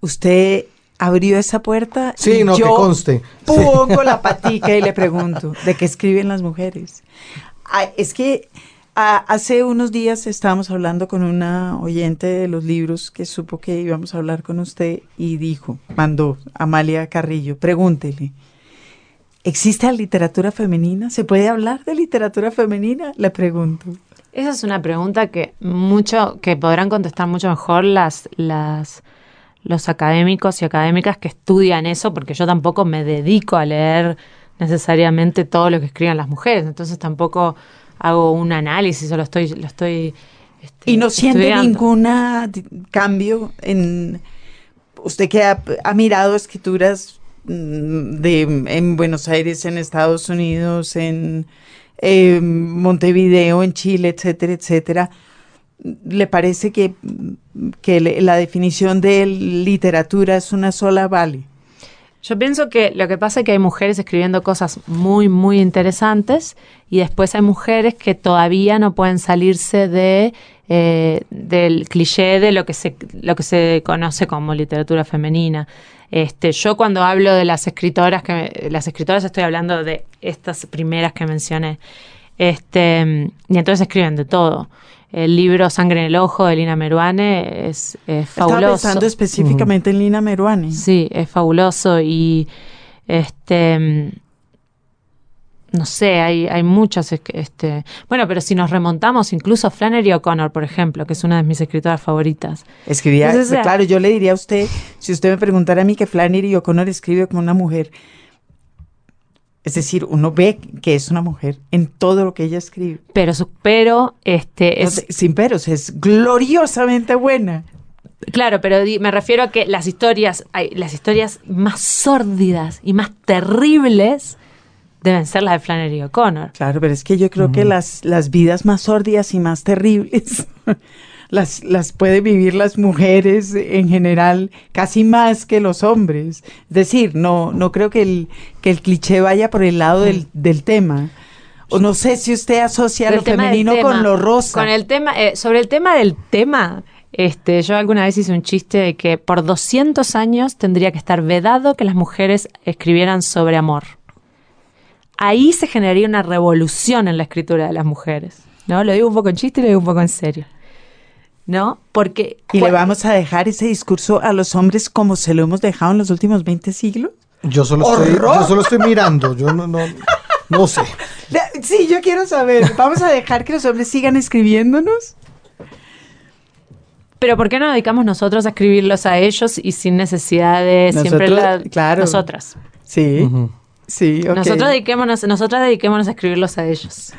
usted abrió esa puerta. Sí, y no, yo que conste. Pongo la patica y le pregunto, ¿de qué escriben las mujeres? Ah, es que ah, hace unos días estábamos hablando con una oyente de los libros que supo que íbamos a hablar con usted y dijo, mandó Amalia Carrillo, pregúntele. ¿Existe la literatura femenina? ¿Se puede hablar de literatura femenina? Le pregunto. Esa es una pregunta que mucho, que podrán contestar mucho mejor las, las, los académicos y académicas que estudian eso, porque yo tampoco me dedico a leer necesariamente todo lo que escriban las mujeres, entonces tampoco hago un análisis o lo estoy, lo estoy este, Y no siente ningún cambio en usted que ha, ha mirado escrituras mm, de en Buenos Aires, en Estados Unidos, en eh, Montevideo, en Chile, etcétera, etcétera. ¿Le parece que, que le- la definición de literatura es una sola vale? Yo pienso que lo que pasa es que hay mujeres escribiendo cosas muy, muy interesantes y después hay mujeres que todavía no pueden salirse de eh, del cliché de lo que se lo que se conoce como literatura femenina. Este, yo cuando hablo de las escritoras que las escritoras estoy hablando de estas primeras que mencioné. Este, y entonces escriben de todo. El libro Sangre en el Ojo de Lina Meruane es, es Estaba fabuloso. pensando específicamente en Lina Meruane. Sí, es fabuloso y este mm, no sé, hay, hay muchas este, bueno, pero si nos remontamos incluso a Flannery O'Connor, por ejemplo, que es una de mis escritoras favoritas. Escribía, claro, yo le diría a usted, si usted me preguntara a mí que Flannery O'Connor escribe como una mujer, es decir, uno ve que es una mujer en todo lo que ella escribe. Pero su- pero este No es sé, sin peros, es gloriosamente buena. claro, pero di- me refiero a que las historias, hay, las historias más sórdidas y más terribles deben ser las de Flannery O'Connor. Claro, pero es que yo creo que las, las vidas más sórdidas y más terribles las, las pueden vivir las mujeres en general casi más que los hombres. Es decir, no, no creo que el, que el cliché vaya por el lado del, del tema. O no sé si usted asocia lo tema femenino con lo rosa. Con el tema, eh, sobre el tema del tema, este, yo alguna vez hice un chiste de que por 200 años tendría que estar vedado que las mujeres escribieran sobre amor. Ahí se generaría una revolución en la escritura de las mujeres. ¿No? Lo digo un poco en chiste y lo digo un poco en serio. ¿No? Porque. ¿Y le vamos a dejar ese discurso a los hombres como se lo hemos dejado en los últimos 20 siglos? Yo solo, estoy, yo solo estoy mirando, yo no, no, no sé. Sí, yo quiero saber. ¿Vamos a dejar que los hombres sigan escribiéndonos? Pero ¿por qué no dedicamos nosotros a escribirlos a ellos y sin necesidad de siempre Nosotros, la, claro. nosotras? Sí. Sí. Nosotros dediquémonos, nosotras dediquémonos a escribirlos a ellos.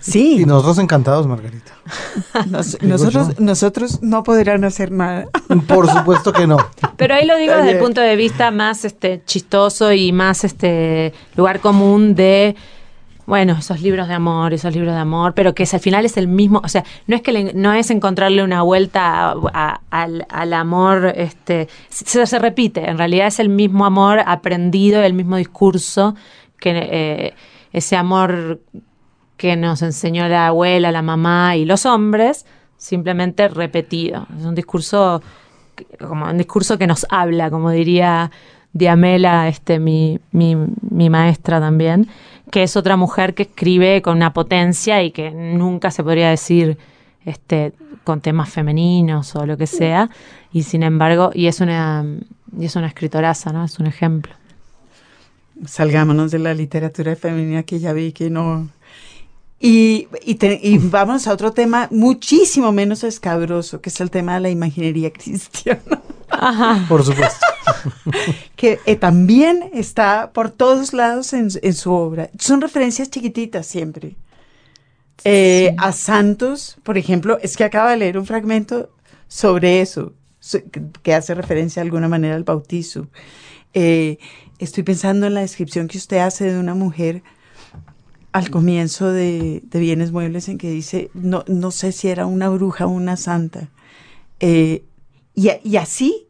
Sí. Y nosotros encantados, Margarita. Nos- nosotros, yo. nosotros no podrán hacer nada. Por supuesto que no. Pero ahí lo digo Está desde el punto de vista más este chistoso y más este lugar común de bueno, esos libros de amor, esos libros de amor, pero que al final es el mismo, o sea, no es que le- no es encontrarle una vuelta a- al, amor, este, se, repite, en realidad es el mismo amor aprendido, el mismo discurso, que eh, ese amor que nos enseñó la abuela, la mamá y los hombres, simplemente repetido. Es un discurso como un discurso que nos habla, como diría Diamela, este, mi, mi, mi maestra también, que es otra mujer que escribe con una potencia y que nunca se podría decir este, con temas femeninos o lo que sea, y sin embargo, y es una, y es una escritoraza, ¿no? Es un ejemplo. Salgámonos de la literatura femenina que ya vi que no. Y, y, te- y vamos a otro tema muchísimo menos escabroso, que es el tema de la imaginería cristiana, Por supuesto. que eh, también está por todos lados en, en su obra. Son referencias chiquititas siempre. Eh, A Santos, por ejemplo, es que acaba de leer un fragmento sobre eso, so- que- que hace referencia de alguna manera al bautizo. Eh, estoy pensando en la descripción que usted hace de una mujer al comienzo de, de Bienes Muebles en que dice, no, no sé si era una bruja o una santa. Eh, y, y así,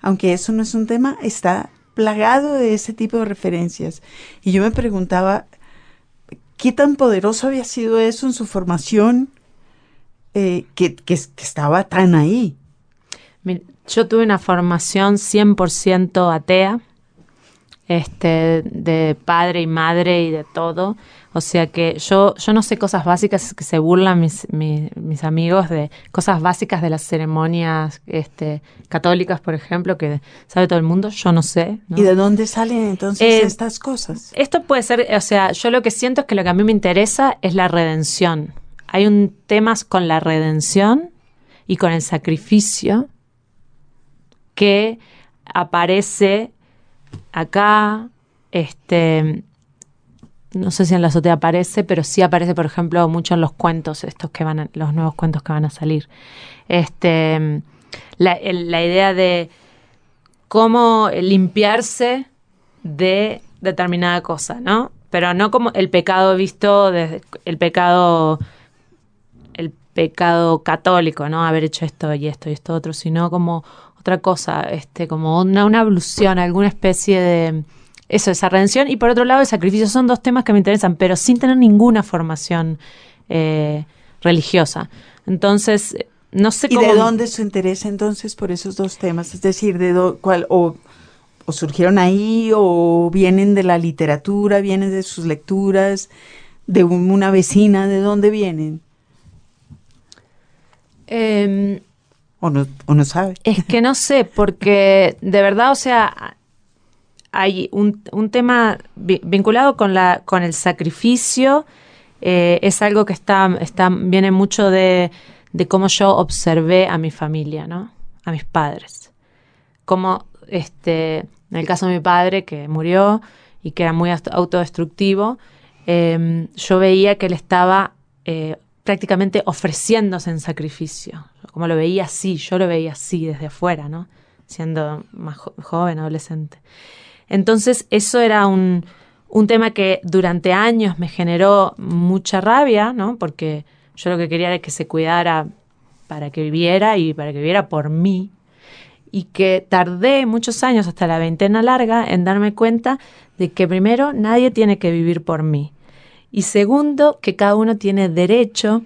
aunque eso no es un tema, está plagado de ese tipo de referencias. Y yo me preguntaba, ¿qué tan poderoso había sido eso en su formación eh, que, que- que estaba tan ahí? Mi- yo tuve una formación 100% atea, este, de padre y madre y de todo. O sea que yo, yo no sé cosas básicas que se burlan mis, mi- mis amigos de cosas básicas de las ceremonias este, católicas, por ejemplo, que sabe todo el mundo. Yo no sé. ¿no? ¿Y de dónde salen entonces Eh, estas cosas? Esto puede ser, o sea, yo lo que siento es que lo que a mí me interesa es la redención. Hay un temas con la redención y con el sacrificio que aparece acá, este, no sé si en la azotea aparece, pero sí aparece, por ejemplo, mucho en los cuentos, estos que van, a- los nuevos cuentos que van a salir. Este, la, idea de cómo limpiarse de determinada cosa, ¿no? Pero no como el pecado visto desde el pecado el pecado católico, ¿no? Haber hecho esto y esto y esto otro, sino como otra cosa, este, como una, una evolución, alguna especie de eso, esa redención. Y por otro lado, el sacrificio son dos temas que me interesan, pero sin tener ninguna formación eh, religiosa. Entonces, no sé ¿Y cómo. de dónde su interés entonces por esos dos temas? Es decir, de cuál o, o surgieron ahí o vienen de la literatura, vienen de sus lecturas, de un- una vecina, ¿de dónde vienen? Em, O no, o no sabe. Es que no sé, porque de verdad, o sea, hay un, un tema vi- vinculado con la con el sacrificio. eh, es algo que está, está viene mucho de, de cómo yo observé a mi familia, ¿no? A mis padres. Como este, en el caso de mi padre que murió y que era muy aut- autodestructivo, eh, yo veía que él estaba eh, prácticamente ofreciéndose en sacrificio. Como lo veía así, yo lo veía así desde afuera, ¿no? Siendo más jo- joven, adolescente. Entonces, eso era un, un tema que durante años me generó mucha rabia, ¿no? Porque yo lo que quería era que se cuidara para que viviera y para que viviera por mí. Y que tardé muchos años, hasta la veintena larga, en darme cuenta de que primero nadie tiene que vivir por mí. Y segundo, que cada uno tiene derecho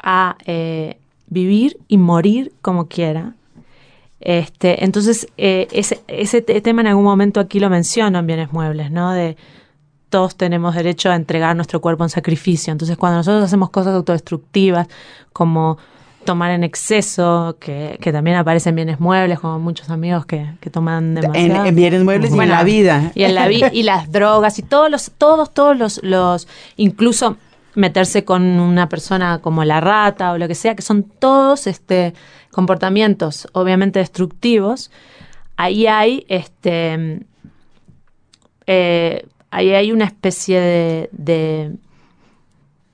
a eh, vivir y morir como quiera. Este, entonces, eh, ese, ese te- tema en algún momento aquí lo menciono en bienes muebles, ¿no? De todos tenemos derecho a entregar nuestro cuerpo en sacrificio. Entonces, cuando nosotros hacemos cosas autodestructivas, como tomar en exceso, que, que también aparece en bienes muebles, como muchos amigos que, que toman En, demasiado. en bienes muebles y en la vida. Y en la vi- y las drogas y todos los, todos, todos los, los, incluso meterse con una persona como la rata o lo que sea, que son todos este comportamientos obviamente destructivos. Ahí hay este eh, ahí hay una especie de, de,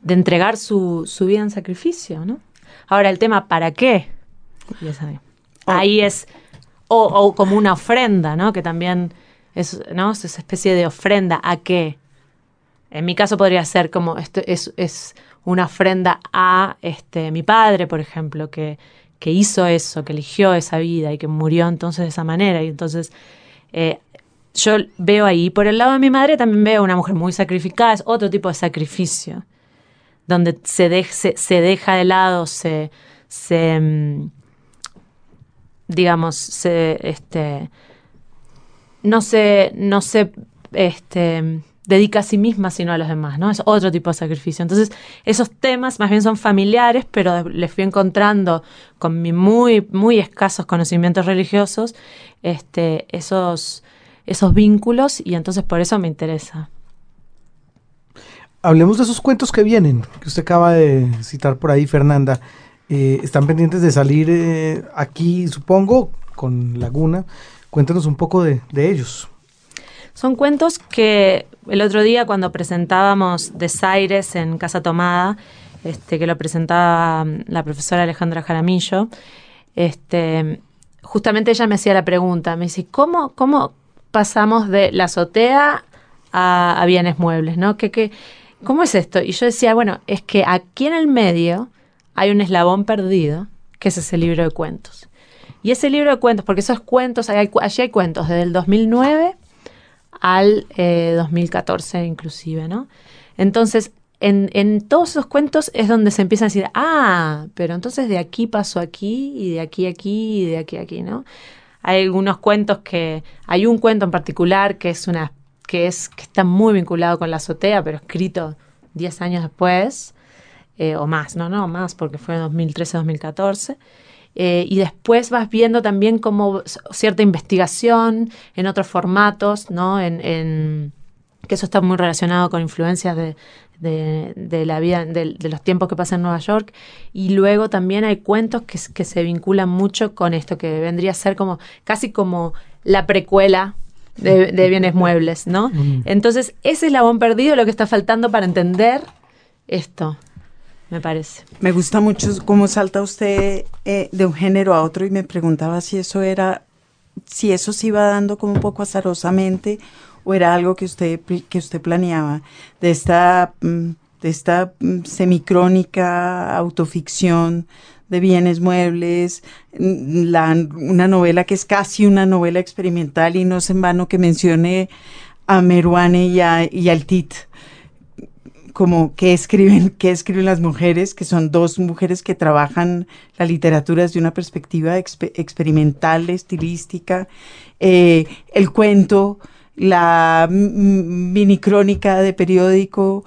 de entregar su, su vida en sacrificio, ¿no? Ahora el tema, ¿para qué? Ahí. Ahí es, o, o como una ofrenda, ¿no? Que también es, ¿no? Es esa especie de ofrenda, ¿a qué? En mi caso podría ser como, esto es, es una ofrenda a este, mi padre, por ejemplo, que, que hizo eso, que eligió esa vida y que murió entonces de esa manera. Y entonces eh, yo veo ahí, por el lado de mi madre también veo una mujer muy sacrificada, es otro tipo de sacrificio, donde se, se, se deja de lado, se, se mm, digamos, se, este, no se, no se, este, dedica a sí misma, sino a los demás, ¿no? Es otro tipo de sacrificio. Entonces, esos temas más bien son familiares, pero les fui encontrando con mis muy, muy escasos conocimientos religiosos, este, esos, esos vínculos, y entonces por eso me interesa. Hablemos de esos cuentos que vienen, que usted acaba de citar por ahí, Fernanda. Eh, están pendientes de salir eh, aquí, supongo, con Laguna. Cuéntanos un poco de, de ellos. Son cuentos que el otro día cuando presentábamos Desaires en Casa Tomada, este, que lo presentaba mm, la profesora Alejandra Jaramillo, este, justamente ella me hacía la pregunta, me dice, ¿cómo, cómo pasamos de la azotea a, bienes muebles? ¿no? ¿Qué, qué, ¿Cómo es esto? Y yo decía, bueno, es que aquí en el medio hay un eslabón perdido, que es ese libro de cuentos. Y ese libro de cuentos, porque esos cuentos, hay, allí hay cuentos desde el 2009 al eh, 2014 inclusive, ¿no? Entonces, en, en todos esos cuentos es donde se empieza a decir, ah, pero entonces de aquí paso aquí y de aquí aquí y de aquí aquí, ¿no? Hay algunos cuentos que, hay un cuento en particular que es una, que es, que está muy vinculado con la azotea, pero escrito 10 años después, eh, o más, no, no, más, porque fue en 2013-2014. Eh, y después vas viendo también como cierta investigación en otros formatos, ¿no? En, en- que eso está muy relacionado con influencias de, de- de la vida, de, de los tiempos que pasan en Nueva York. Y luego también hay cuentos que, se vinculan mucho con esto, que vendría a ser como casi como la precuela de, de bienes muebles, ¿no? Entonces, ese eslabón perdido es lo que está faltando para entender esto, me parece. Me gusta mucho cómo salta usted eh, de un género a otro y me preguntaba si eso era, si eso se iba dando como un poco azarosamente o era algo que usted que usted planeaba de esta mm, de esta mm, semicrónica autoficción de bienes muebles, mm, la, una novela que es casi una novela experimental y no es en vano que mencione a Meruane y, a, y al Tit como qué escriben, qué escriben las mujeres, que son dos mujeres que trabajan la literatura desde una perspectiva expe- experimental, estilística, eh, el cuento, la mm, mini crónica de periódico,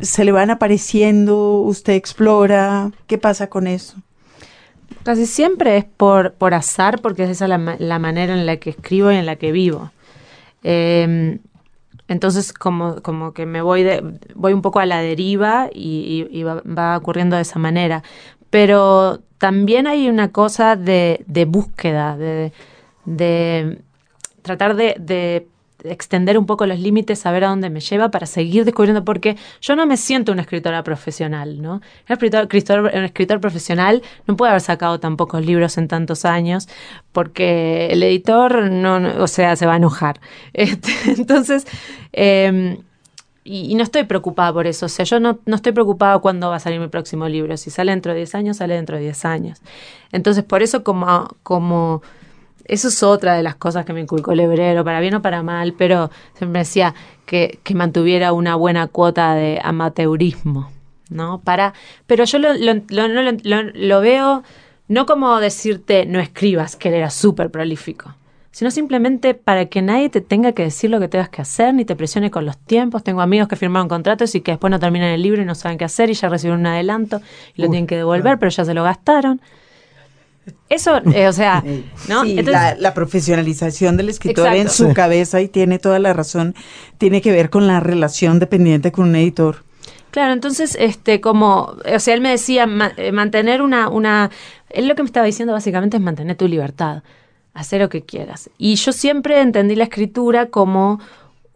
se le van apareciendo, usted explora, ¿qué pasa con eso? Casi siempre es por, por azar, porque es esa la, ma- la manera en la que escribo y en la que vivo. Eh, entonces, como, como que me voy de, voy un poco a la deriva y, y- va, ocurriendo de esa manera. Pero también hay una cosa de, de búsqueda, de, de tratar de extender un poco los límites, saber a dónde me lleva para seguir descubriendo, porque yo no me siento una escritora profesional, ¿no? Un escritor, un escritor profesional no puede haber sacado tan pocos libros en tantos años, porque el editor, no, o sea, se va a enojar. Este, entonces, y, y no estoy preocupada por eso. O sea, yo no, no estoy preocupada cuándo va a salir mi próximo libro. Si sale dentro de 10 años, sale dentro de 10 años. Entonces, por eso como, como eso es otra de las cosas que me inculcó el hebrero, para bien o para mal, pero siempre decía que, que mantuviera una buena cuota de amateurismo, ¿no? Para, pero yo lo, lo, lo- veo no como decirte no escribas, que él era súper prolífico, sino simplemente para que nadie te tenga que decir lo que tengas que hacer, ni te presione con los tiempos. Tengo amigos que firmaron contratos y que después no terminan el libro y no saben qué hacer y ya recibieron un adelanto y lo tienen que devolver, claro. pero ya se lo gastaron. Eso, eh, o sea, ¿no? Sí, Entonces- la, la profesionalización del escritor en su cabeza, y tiene toda la razón, tiene que ver con la relación dependiente con un editor. Claro, entonces, este, como, o sea, él me decía, ma- eh, mantener una, una, él lo que me estaba diciendo básicamente es mantener tu libertad, hacer lo que quieras. Y yo siempre entendí la escritura como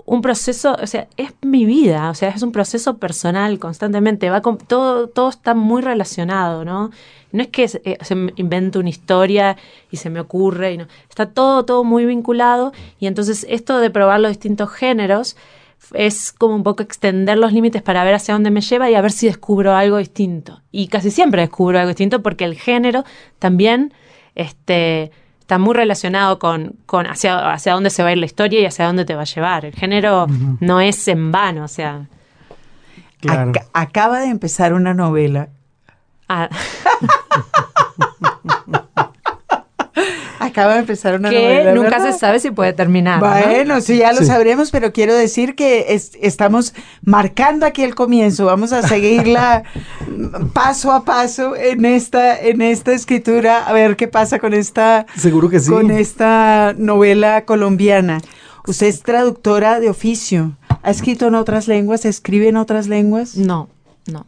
un proceso, o sea, es mi vida, o sea, es un proceso personal constantemente, va con, todo, todo está muy relacionado, ¿no? No es que se, eh, invento una historia y se me ocurre, y no, está todo, todo muy vinculado, y entonces esto de probar los distintos géneros es como un poco extender los límites para ver hacia dónde me lleva y a ver si descubro algo distinto. Y casi siempre descubro algo distinto porque el género también este, está muy relacionado con, con hacia, hacia dónde se va a ir la historia y hacia dónde te va a llevar. El género no es en vano, o sea... Claro. Acaba de empezar una novela. ah, Acaba de empezar una que novela. nunca ¿verdad? se sabe si puede terminar. ¿no? Bueno, sí, ya lo Sí. sabremos, pero quiero decir que es- estamos marcando aquí el comienzo. Vamos a seguirla paso a paso en esta, en esta escritura, a ver qué pasa con esta, Seguro que sí. con esta novela colombiana. Usted es traductora de oficio. ¿Ha escrito en otras lenguas? ¿Escribe en otras lenguas? No, no.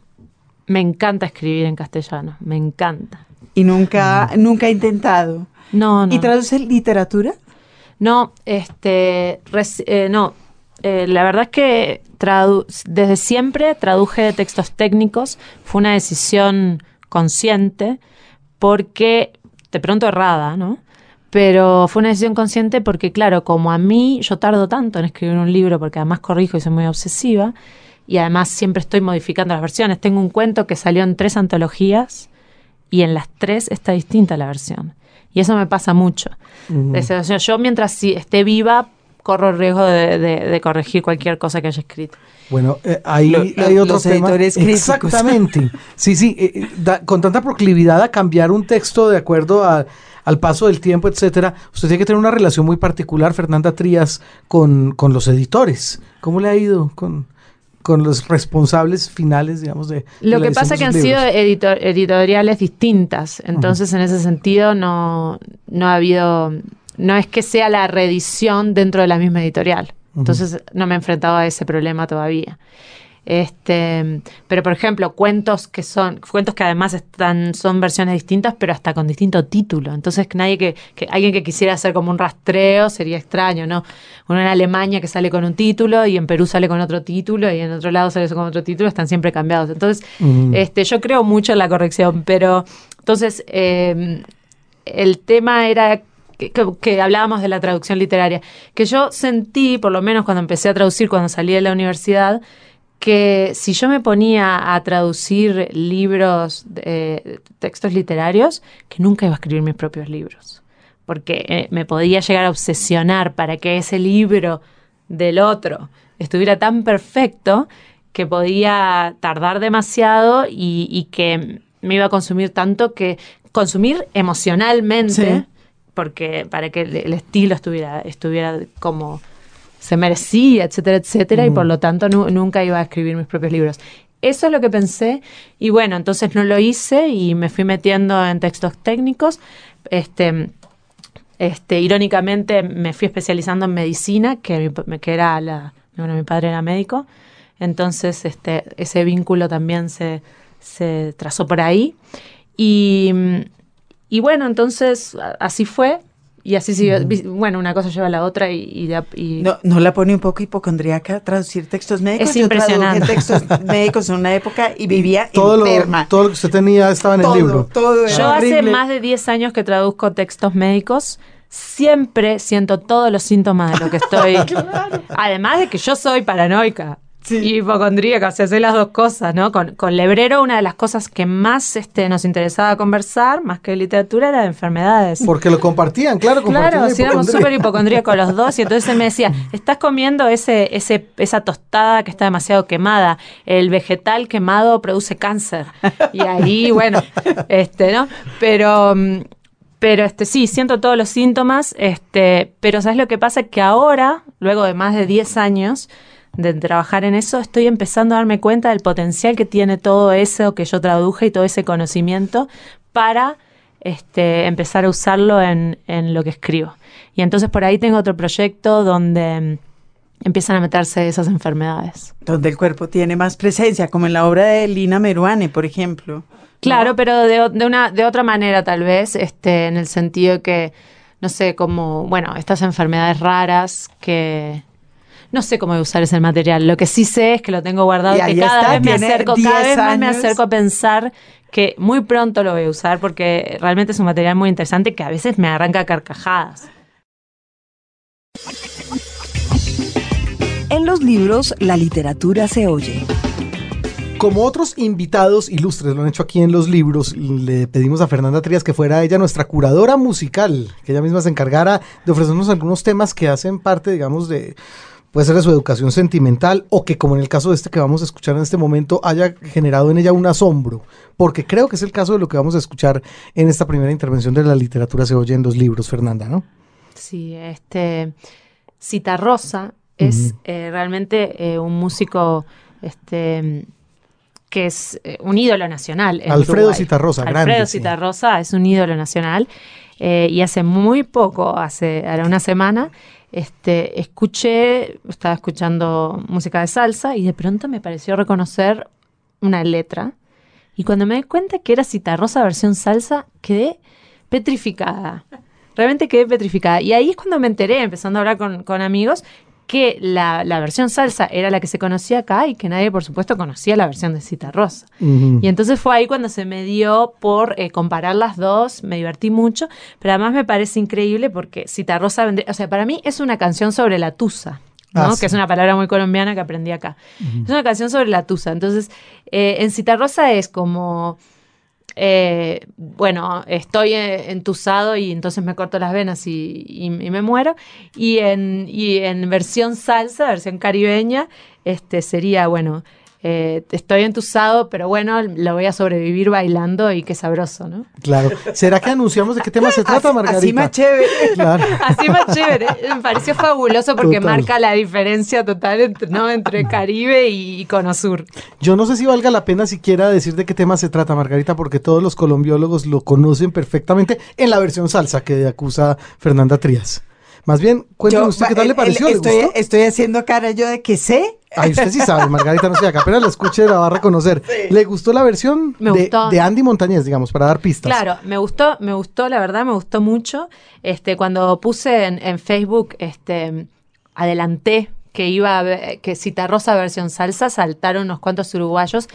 Me encanta escribir en castellano, me encanta. Y nunca, nunca ha intentado. No, no. ¿Y traduce literatura? No, este, eh, no. Eh, la verdad es que tradu- desde siempre traduje de textos técnicos. Fue una decisión consciente porque, de pronto errada, ¿no? Pero fue una decisión consciente porque, claro, como a mí yo tardo tanto en escribir un libro porque además corrijo y soy muy obsesiva y además siempre estoy modificando las versiones. Tengo un cuento que salió en tres antologías y en las tres está distinta la versión. Y eso me pasa mucho. Sea, yo mientras si esté viva corro el riesgo de, de- de corregir cualquier cosa que haya escrito. Bueno, eh, ahí Lo- hay lo- otro los tema. editores críticos. Exactamente. Sí, sí, eh, eh, da- con tanta proclividad a cambiar un texto de acuerdo a- al paso del tiempo, etcétera, usted tiene que tener una relación muy particular, Fernanda Trías, con, con los editores. ¿Cómo le ha ido con, con los responsables finales, digamos, de, Lo que pasa es que han sido editoriales distintas, entonces en ese sentido no, no ha habido, no es que sea la reedición dentro de la misma editorial, entonces no me he enfrentado a ese problema todavía. Este, pero por ejemplo, cuentos que son, cuentos que además están, son versiones distintas, pero hasta con distinto título. Entonces, que nadie que, que alguien que quisiera hacer como un rastreo sería extraño, ¿no? Uno en Alemania que sale con un título y en Perú sale con otro título y en otro lado sale con otro título, están siempre cambiados. Entonces, Ujú. este, yo creo mucho en la corrección, pero entonces eh, el tema era que hablábamos de la traducción literaria, que yo sentí, por lo menos cuando empecé a traducir, cuando salí de la universidad, que si yo me ponía a traducir libros, eh, textos literarios, que nunca iba a escribir mis propios libros, porque eh, me podía llegar a obsesionar para que ese libro del otro estuviera tan perfecto que podía tardar demasiado y, y que me iba a consumir tanto que consumir emocionalmente, Sí. porque para que el, el estilo estuviera, estuviera como se merecía, etcétera, etcétera, y por lo tanto nu- nunca iba a escribir mis propios libros. Eso es lo que pensé y bueno, entonces no lo hice y me fui metiendo en textos técnicos. Este, este, irónicamente me fui especializando en medicina, que, mi que era la, bueno, mi padre era médico, entonces este, ese vínculo también se, se trazó por ahí. Y, y bueno, entonces así fue. Y así siguió. Vi- Bueno, una cosa lleva a la otra y, y, de a- y- ¿No, ¿No la pone un poco hipocondríaca traducir textos médicos? Es Yo impresionante. textos médicos en una época y vivía todo lo, enferma. todo lo que usted tenía estaba en todo, el libro. todo era Yo hace horrible. más de 10 años que traduzco textos médicos. Siempre siento todos los síntomas de lo que estoy. Además de que yo soy paranoica Sí. y hipocondríaca, o sea, las dos cosas, ¿no? Con, con Lebrero, una de las cosas que más este, nos interesaba conversar, más que literatura, era de enfermedades. Porque lo compartían, claro, compartían Claro, la si éramos súper hipocondríacos los dos, y entonces él me decía, estás comiendo ese, ese, esa tostada que está demasiado quemada, el vegetal quemado produce cáncer. Y ahí, bueno, este, ¿no? Pero, mm, pero este, sí, siento todos los síntomas, este, pero ¿sabes lo que pasa? Que ahora, luego de más de 10 años de trabajar en eso, estoy empezando a darme cuenta del potencial que tiene todo eso que yo traduje y todo ese conocimiento para este, empezar a usarlo en, en lo que escribo. Y entonces por ahí tengo otro proyecto donde mm, empiezan a meterse esas enfermedades. Donde el cuerpo tiene más presencia, como en la obra de Lina Meruane, por ejemplo. Claro, ¿no? pero de, de una, de otra manera tal vez, este, en el sentido que, no sé, como, bueno, estas enfermedades raras que... No sé cómo usar ese material. Lo que sí sé es que lo tengo guardado Y que cada está, vez me acerco, cada 10 vez más me acerco a pensar que muy pronto lo voy a usar porque realmente es un material muy interesante que a veces me arranca carcajadas. En los libros, la literatura se oye. Como otros invitados ilustres lo han hecho aquí en los libros, le pedimos a Fernanda Trías que fuera ella nuestra curadora musical, que ella misma se encargara de ofrecernos algunos temas que hacen parte, digamos, de puede ser de su educación sentimental o que como en el caso de este que vamos a escuchar en este momento haya generado en ella un asombro, porque creo que es el caso de lo que vamos a escuchar en esta primera intervención de la literatura se oye en los libros, Fernanda, ¿no? Sí, este Citarrosa es Ujú. eh, realmente eh, un músico este que es eh, un ídolo nacional. en Alfredo Uruguay. Citarrosa, Alfredo grande, sí. Citarrosa es un ídolo nacional eh, y hace muy poco, hace ahora una semana, este, escuché, estaba escuchando música de salsa y de pronto me pareció reconocer una letra y cuando me di cuenta que era Citarrosa versión salsa, quedé petrificada. Realmente quedé petrificada. Y ahí es cuando me enteré, empezando a hablar con, con amigos, que la, la versión salsa era la que se conocía acá y que nadie, por supuesto, conocía la versión de Citarrosa. Ujú. Y entonces fue ahí cuando se me dio por eh, comparar las dos, me divertí mucho, pero además me parece increíble porque Citarrosa, vendría- o sea, para mí es una canción sobre la tusa. ¿no? Ah, sí. que es una palabra muy colombiana que aprendí acá. Es una canción sobre la tusa. Entonces, eh, en Citarrosa es como eh, bueno, estoy entusado y entonces me corto las venas y me muero. Y en, y en versión salsa, versión caribeña, este sería, bueno, eh, estoy entusado, pero bueno, lo voy a sobrevivir bailando y qué sabroso, ¿no? Claro. ¿Será que anunciamos de qué tema se trata, Margarita? Así más chévere. Claro. Así más chévere. Me pareció fabuloso porque Total. marca la diferencia total entre, ¿no? entre Caribe y, y Cono Sur. Yo no sé si valga la pena siquiera decir de qué tema se trata, Margarita, porque todos los colombiólogos lo conocen perfectamente en la versión salsa que acusa Fernanda Trías. Más bien, cuénteme Yo, usted qué tal le pareció, el- ¿le estoy, gustó? estoy haciendo cara yo de que sé. Ay, usted sí sabe, Margarita no sé, acá apenas la escuche la va a reconocer. ¿Le gustó la versión Me de, gustó. de Andy Montañez, digamos, para dar pistas? Claro, me gustó, me gustó, la verdad, me gustó mucho. Este, cuando puse en, en Facebook, este, adelanté que iba a ver- que Citarrosa versión salsa, saltaron unos cuantos uruguayos,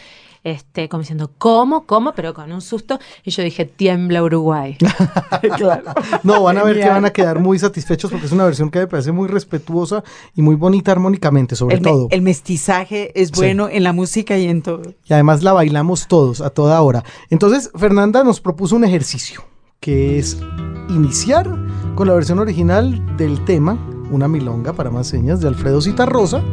este, como diciendo, ¿cómo? ¿Cómo? Pero con un susto. Y yo dije, tiembla Uruguay. claro. No, van a ver que van a quedar muy satisfechos porque es una versión que me parece muy respetuosa y muy bonita armónicamente, sobre El, me- todo. el mestizaje es Sí. bueno en la música y en todo. Y además la bailamos todos a toda hora. Entonces, Fernanda nos propuso un ejercicio, que es iniciar con la versión original del tema, una milonga para más señas, de Alfredo Citarrosa,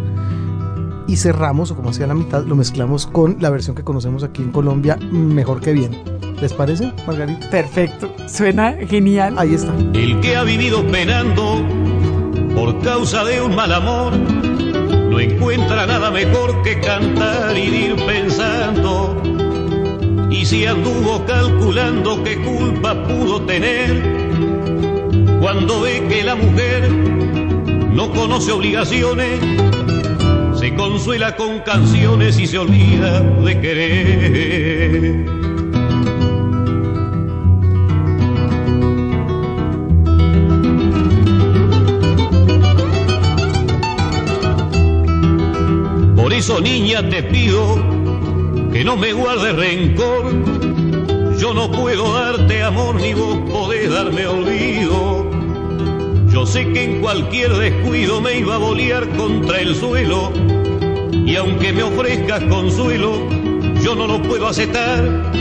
y cerramos, o como hacía la mitad, lo mezclamos con la versión que conocemos aquí en Colombia, mejor que bien. ¿Les parece, Margarita? Perfecto. Suena genial. Ahí está. El que ha vivido penando por causa de un mal amor, no encuentra nada mejor que cantar y ir pensando. Y si anduvo calculando qué culpa pudo tener, cuando ve que la mujer no conoce obligaciones, se consuela con canciones y se olvida de querer. Por eso, niña, te pido que no me guardes rencor. Yo no puedo darte amor ni vos podés darme olvido. Yo sé que en cualquier descuido me iba a bolear contra el suelo. Y aunque me ofrezcas consuelo, yo no lo puedo aceptar.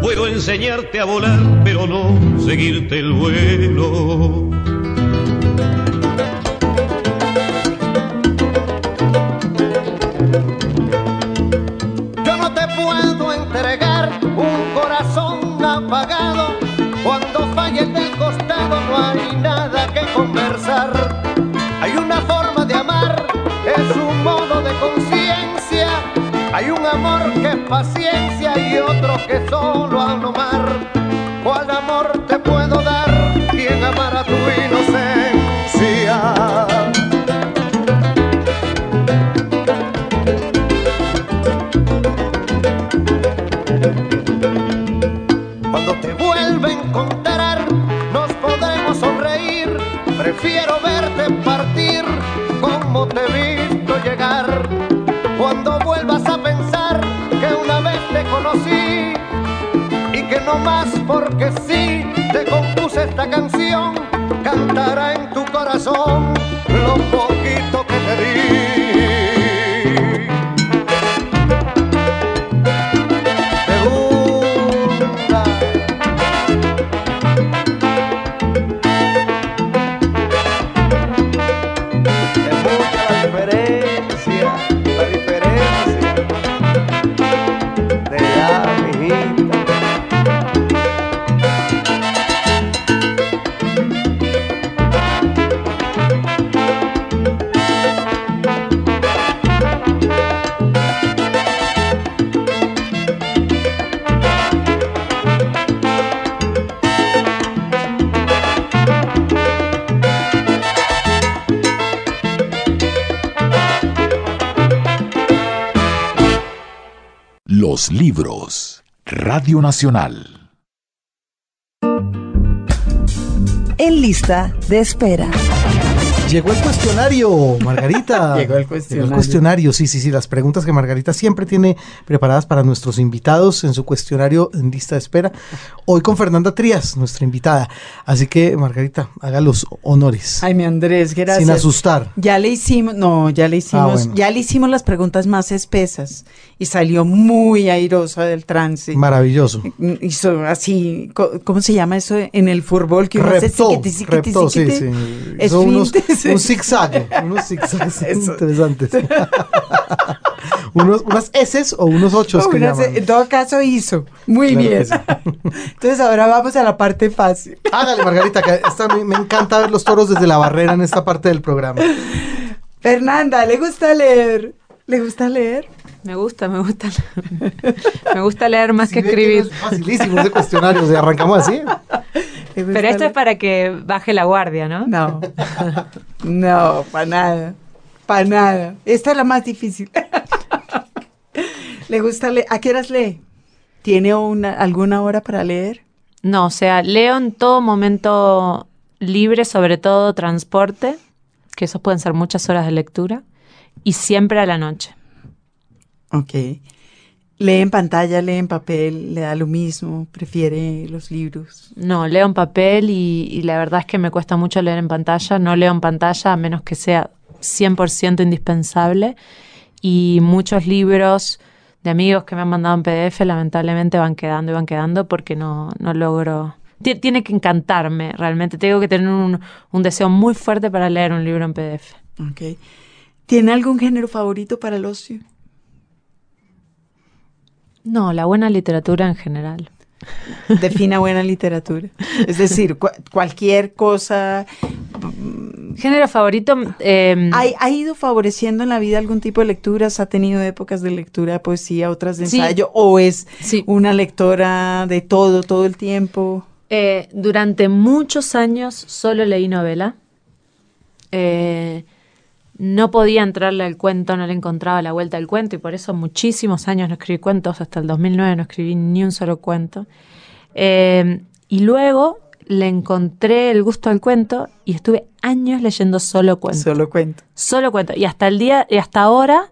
Puedo enseñarte a volar, pero no seguirte el vuelo. Yo no te puedo entregar un corazón apagado. Cuando falle el del costado no hay nada que conversar. Paciencia y otro que solo a nomar. Cantará en tu corazón libros. Radio Nacional. En lista de espera. Llegó el cuestionario, Margarita. Llegó el cuestionario. cuestionario, sí, sí, sí. Las preguntas que Margarita siempre tiene preparadas para nuestros invitados en su cuestionario en lista de espera. Hoy con Fernanda Trías, nuestra invitada. Así que, Margarita, haga los honores. Ay, mi Andrés, gracias. Sin asustar. Ya le hicimos, no, ya le hicimos, Ah, bueno. ya le hicimos las preguntas más espesas y salió muy airosa del trance. Maravilloso. Hizo así, ¿cómo se llama eso en el fútbol que uno hace Reptó, sí, sí. Hizo unos, un zigzag, unos zigzags interesantes. unos, unas S o unos ochos que Unas- llaman. en todo caso hizo. Muy Claro bien. sí. Entonces ahora vamos a la parte fácil. Hágale, Margarita, que esta, me, me encanta ver los toros desde la barrera en esta parte del programa. Fernanda, ¿le gusta leer? ¿Le gusta leer? Me gusta, me gusta. me gusta leer más que escribir. no es facilísimo ese cuestionario, o sea, arrancamos así. ¿Le gusta Pero esto es para que baje la guardia, ¿no? No, no, para nada, para nada. Esta es la más difícil. ¿Le gusta leer? ¿A qué horas lee? ¿Tiene una, alguna hora para leer? No, o sea, leo en todo momento libre, sobre todo transporte, que eso pueden ser muchas horas de lectura, y siempre a la noche. Ok. ¿Lee en pantalla, lee en papel? ¿Le da lo mismo? ¿Prefiere los libros? No, leo en papel y, y la verdad es que me cuesta mucho leer en pantalla. No leo en pantalla a menos que sea 100% indispensable. Y muchos libros de amigos que me han mandado en PDF lamentablemente van quedando y van quedando porque no, no logro... Ti- Tiene que encantarme realmente. Tengo que tener un, un deseo muy fuerte para leer un libro en PDF. Ok. ¿Tiene algún género favorito para el ocio? No, la buena literatura en general. Defina buena literatura. Es decir, cu- cualquier cosa. Género favorito... eh, ¿Ha, ha ido favoreciendo en la vida algún tipo de lecturas? ¿Ha tenido épocas de lectura poesía, otras de Sí. ensayo? ¿O es Sí. una lectora de todo, todo el tiempo? Eh, durante muchos años solo leí novela. Eh, no podía entrarle al cuento, no le encontraba la vuelta al cuento y por eso muchísimos años no escribí cuentos, hasta el 2009 no escribí ni un solo cuento. Eh, y luego le encontré el gusto al cuento y estuve años leyendo solo cuentos. Solo cuento. Solo cuento. Y hasta el día, y hasta ahora,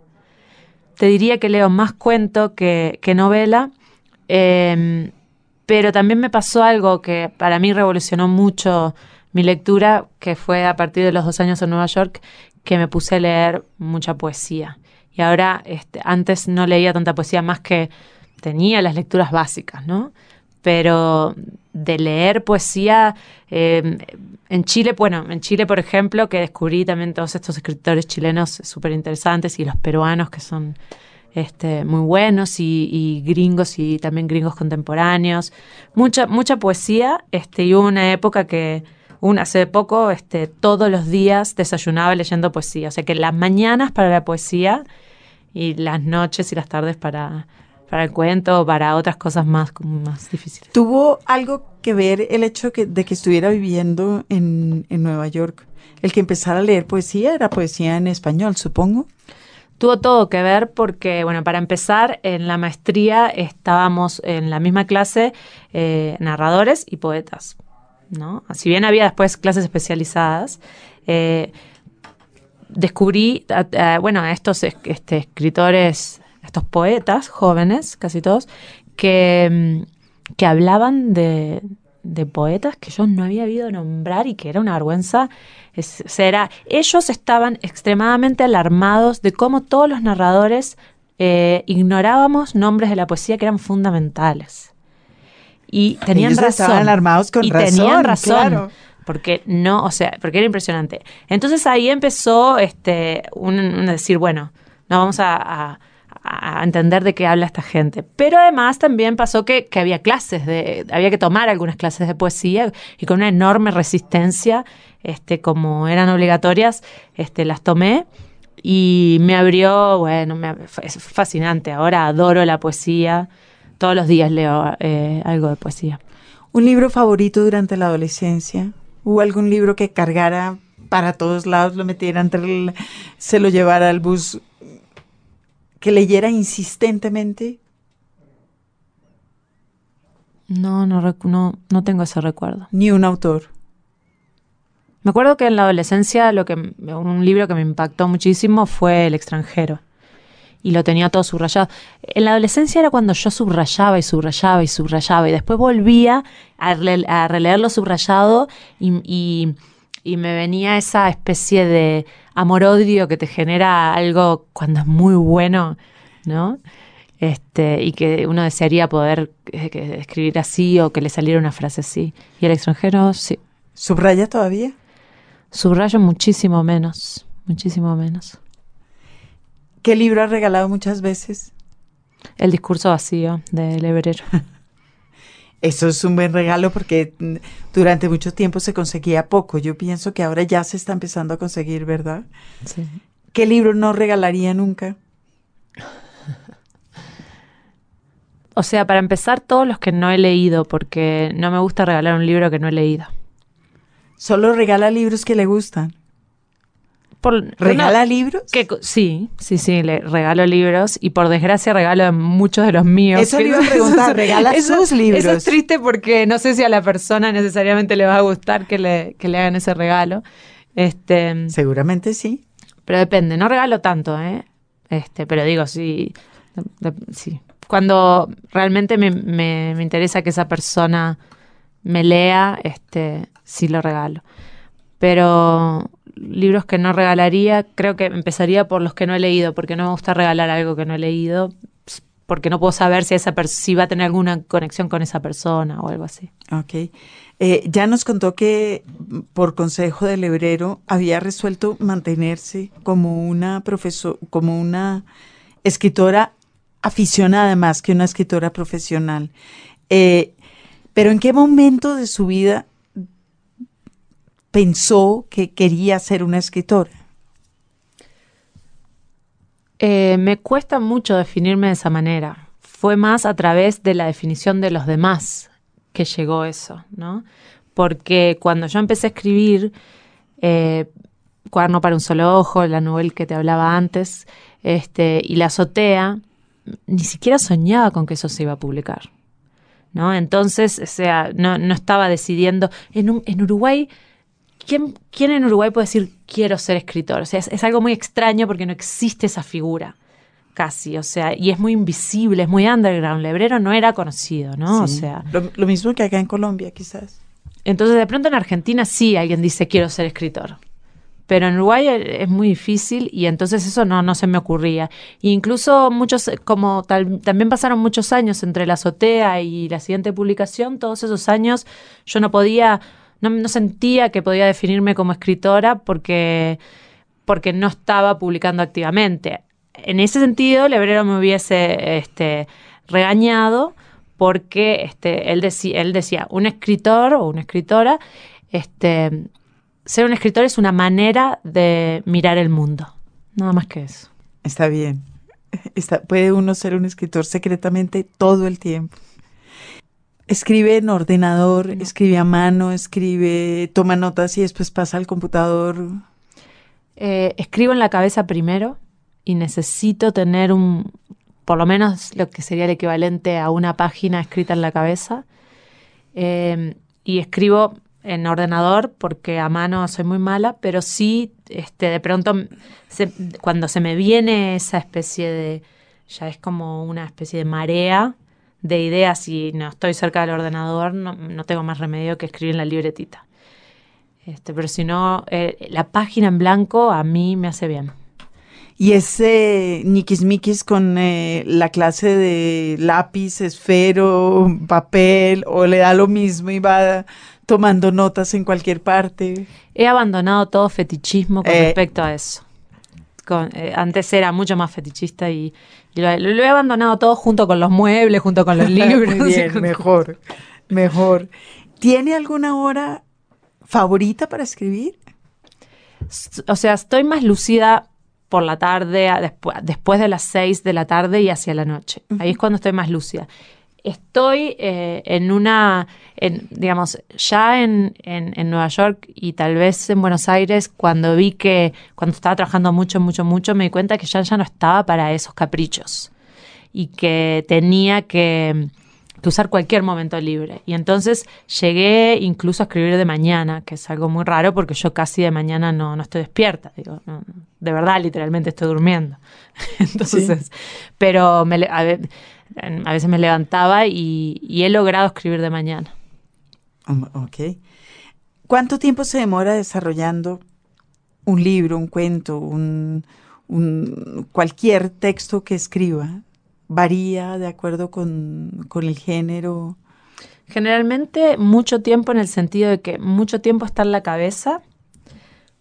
te diría que leo más cuento que, que novela. Eh, pero también me pasó algo que para mí revolucionó mucho mi lectura, que fue a partir de los dos años en Nueva York, que me puse a leer mucha poesía. Y ahora, este, antes no leía tanta poesía más que tenía las lecturas básicas, ¿no? Pero de leer poesía eh, en Chile, bueno, en Chile, por ejemplo, que descubrí también todos estos escritores chilenos súper interesantes y los peruanos que son este, muy buenos y, y gringos y también gringos contemporáneos. Mucha, mucha poesía, este, y hubo una época que un, hace poco, este, todos los días desayunaba leyendo poesía. O sea que las mañanas para la poesía y las noches y las tardes para, para el cuento o para otras cosas más, más difíciles. ¿Tuvo algo que ver el hecho que- de que estuviera viviendo en, en Nueva York? El que empezara a leer poesía era poesía en español, supongo. Tuvo todo que ver porque, bueno, para empezar, en la maestría estábamos en la misma clase eh, narradores y poetas, ¿no? Si bien había después clases especializadas, eh, descubrí, bueno, a estos es- este, escritores, estos poetas jóvenes, casi todos, que, mm, que hablaban de, poetas que yo no había oído nombrar y que era una vergüenza. Es- era- ellos estaban extremadamente alarmados de cómo todos los narradores eh, ignorábamos nombres de la poesía que eran fundamentales. Y tenían Ellos razón. estaban alarmados con y razón, tenían razón. claro. Porque no, o sea, porque era impresionante. Entonces ahí empezó este, un, un decir, bueno, no vamos a, a- a entender de qué habla esta gente. Pero además también pasó que, que había clases, de, había que tomar algunas clases de poesía y con una enorme resistencia, este, como eran obligatorias, este, las tomé y me abrió, bueno, me- es fascinante. Ahora adoro la poesía. Todos los días leo eh, algo de poesía. ¿Un libro favorito durante la adolescencia? ¿Hubo algún libro que cargara para todos lados, lo metiera entre el, se lo llevara al bus, que leyera insistentemente? No, no, no, no tengo ese recuerdo. Ni un autor. Me acuerdo que en la adolescencia lo que un libro que me impactó muchísimo fue El extranjero. Y lo tenía todo subrayado. En la adolescencia era cuando yo subrayaba y subrayaba y subrayaba. Y después volvía a, rele- a releer lo subrayado y, y- y me venía esa especie de amor-odio que te genera algo cuando es muy bueno, ¿no? Este, y que uno desearía poder eh, escribir así o que le saliera una frase así. Y el extranjero, sí. ¿Subraya todavía? Subrayo muchísimo menos, muchísimo menos. ¿Qué libro has regalado muchas veces? El discurso vacío de Lebrero. Eso es un buen regalo porque mm, durante mucho tiempo se conseguía poco. Yo pienso que ahora ya se está empezando a conseguir, ¿verdad? Sí. ¿Qué libro no regalaría nunca? O sea, para empezar, todos los que no he leído, porque no me gusta regalar un libro que no he leído. Solo regala libros que le gustan. Por, ¿Regala libros? que sí, sí, sí, le regalo libros y por desgracia regalo muchos de los míos. Eso le iba a preguntar, ¿regala sus libros? Eso es triste porque no sé si a la persona necesariamente le va a gustar que le, que le hagan ese regalo. Este, Seguramente sí. Pero depende, no regalo tanto, ¿eh? Este, pero digo, sí, de- de- sí. Cuando realmente me, me- me interesa que esa persona me lea, este, sí lo regalo. Pero libros que no regalaría, creo que empezaría por los que no he leído, porque no me gusta regalar algo que no he leído, porque no puedo saber si esa si va a tener alguna conexión con esa persona o algo así. Ok. Eh, ya nos contó que mm, por consejo del hebrero había resuelto mantenerse como una profesor, como una escritora aficionada más que una escritora profesional. Eh, pero ¿en qué momento de su vida pensó que quería ser una escritora? Eh, me cuesta mucho definirme de esa manera. Fue más a través de la definición de los demás que llegó eso, ¿no? Porque cuando yo empecé a escribir eh, Cuaderno para un solo ojo, la novela que te hablaba antes, este, y La azotea, ni siquiera soñaba con que eso se iba a publicar. ¿no? Entonces, o sea, no, estaba decidiendo. En Uruguay, ¿quién, quién en Uruguay puede decir quiero ser escritor? O sea, es, es algo muy extraño porque no existe esa figura, casi. O sea, y es muy invisible, es muy underground. Lebrero no era conocido, ¿no? O sea, lo, lo mismo que acá en Colombia, quizás. entonces de pronto en Argentina sí alguien dice quiero ser escritor. Pero en Uruguay eh, es muy difícil y entonces eso no, no se me ocurría. E incluso muchos, eh, como tal, también pasaron muchos años entre la azotea y la siguiente publicación, todos esos años yo no podía, no, no sentía que podía definirme como escritora porque, porque no estaba publicando activamente. En ese sentido, Lebrero me hubiese este, regañado porque este, él, decía, un escritor o una escritora, este, ser un escritor es una manera de mirar el mundo. Nada más que eso. Está bien. Puede uno ser un escritor secretamente todo el tiempo. Escribe en ordenador, escribe a mano, escribe, toma notas y después pasa al computador. Eh, escribo en la cabeza primero y necesito tener un, por lo menos lo que sería el equivalente a una página escrita en la cabeza. Eh, y escribo en ordenador porque a mano soy muy mala, pero sí, este, de pronto, se- cuando se me viene esa especie de, ya es como una especie de marea de ideas y no estoy cerca del ordenador, no, no tengo más remedio que escribir en la libretita. Este, pero si no, eh, la página en blanco a mí me hace bien. Y ese niquismiquis con eh, la clase de lápiz, esfero, papel, o le da lo mismo y va tomando notas en cualquier parte. He abandonado todo fetichismo con Eh. respecto a eso. Con- eh, antes era mucho más fetichista y, y lo, lo he abandonado todo junto con los muebles, junto con los libros. Muy bien, mejor, mejor. ¿Tiene alguna hora favorita para escribir? O sea, estoy más lucida por la tarde, después de las 6 de la tarde y hacia la noche. Ahí es cuando estoy más lúcida. Estoy eh, en una, en, digamos, ya en, en, en Nueva York y tal vez en Buenos Aires, cuando vi que, cuando estaba trabajando mucho, mucho, mucho, me di cuenta que ya, ya no estaba para esos caprichos y que tenía que, usar cualquier momento libre. Y entonces llegué incluso a escribir de mañana, que es algo muy raro porque yo casi de mañana no, no estoy despierta. Digo, no, no, de verdad, literalmente estoy durmiendo. entonces, pero me a, ve- a veces me levantaba y, y he logrado escribir de mañana. Um, Ok. ¿Cuánto tiempo se demora desarrollando un libro, un cuento, un, un- cualquier texto que escriba? ¿Varía de acuerdo con, con el género? Generalmente mucho tiempo en el sentido de que mucho tiempo está en la cabeza,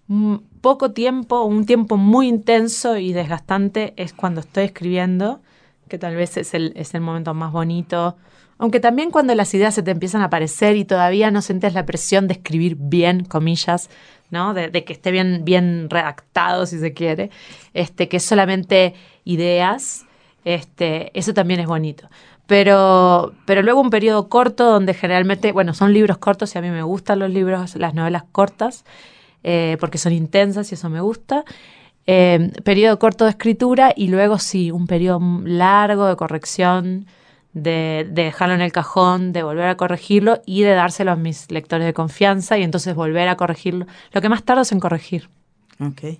mm, poco tiempo, un tiempo muy intenso y desgastante es cuando estoy escribiendo, que tal vez es el, es el momento más bonito. Aunque también cuando las ideas se te empiezan a aparecer y todavía no sientes la presión de escribir bien, comillas, ¿no? De, que esté bien, bien redactado, si se quiere, este, que solamente ideas, este, eso también es bonito. Pero, pero luego un periodo corto donde generalmente, bueno, son libros cortos y a mí me gustan los libros, las novelas cortas, eh, porque son intensas y eso me gusta. Eh, periodo corto de escritura y luego sí, un periodo largo de corrección, de, de dejarlo en el cajón, de volver a corregirlo y de dárselo a mis lectores de confianza y entonces volver a corregirlo. Lo que más tardo es en corregir. Ok.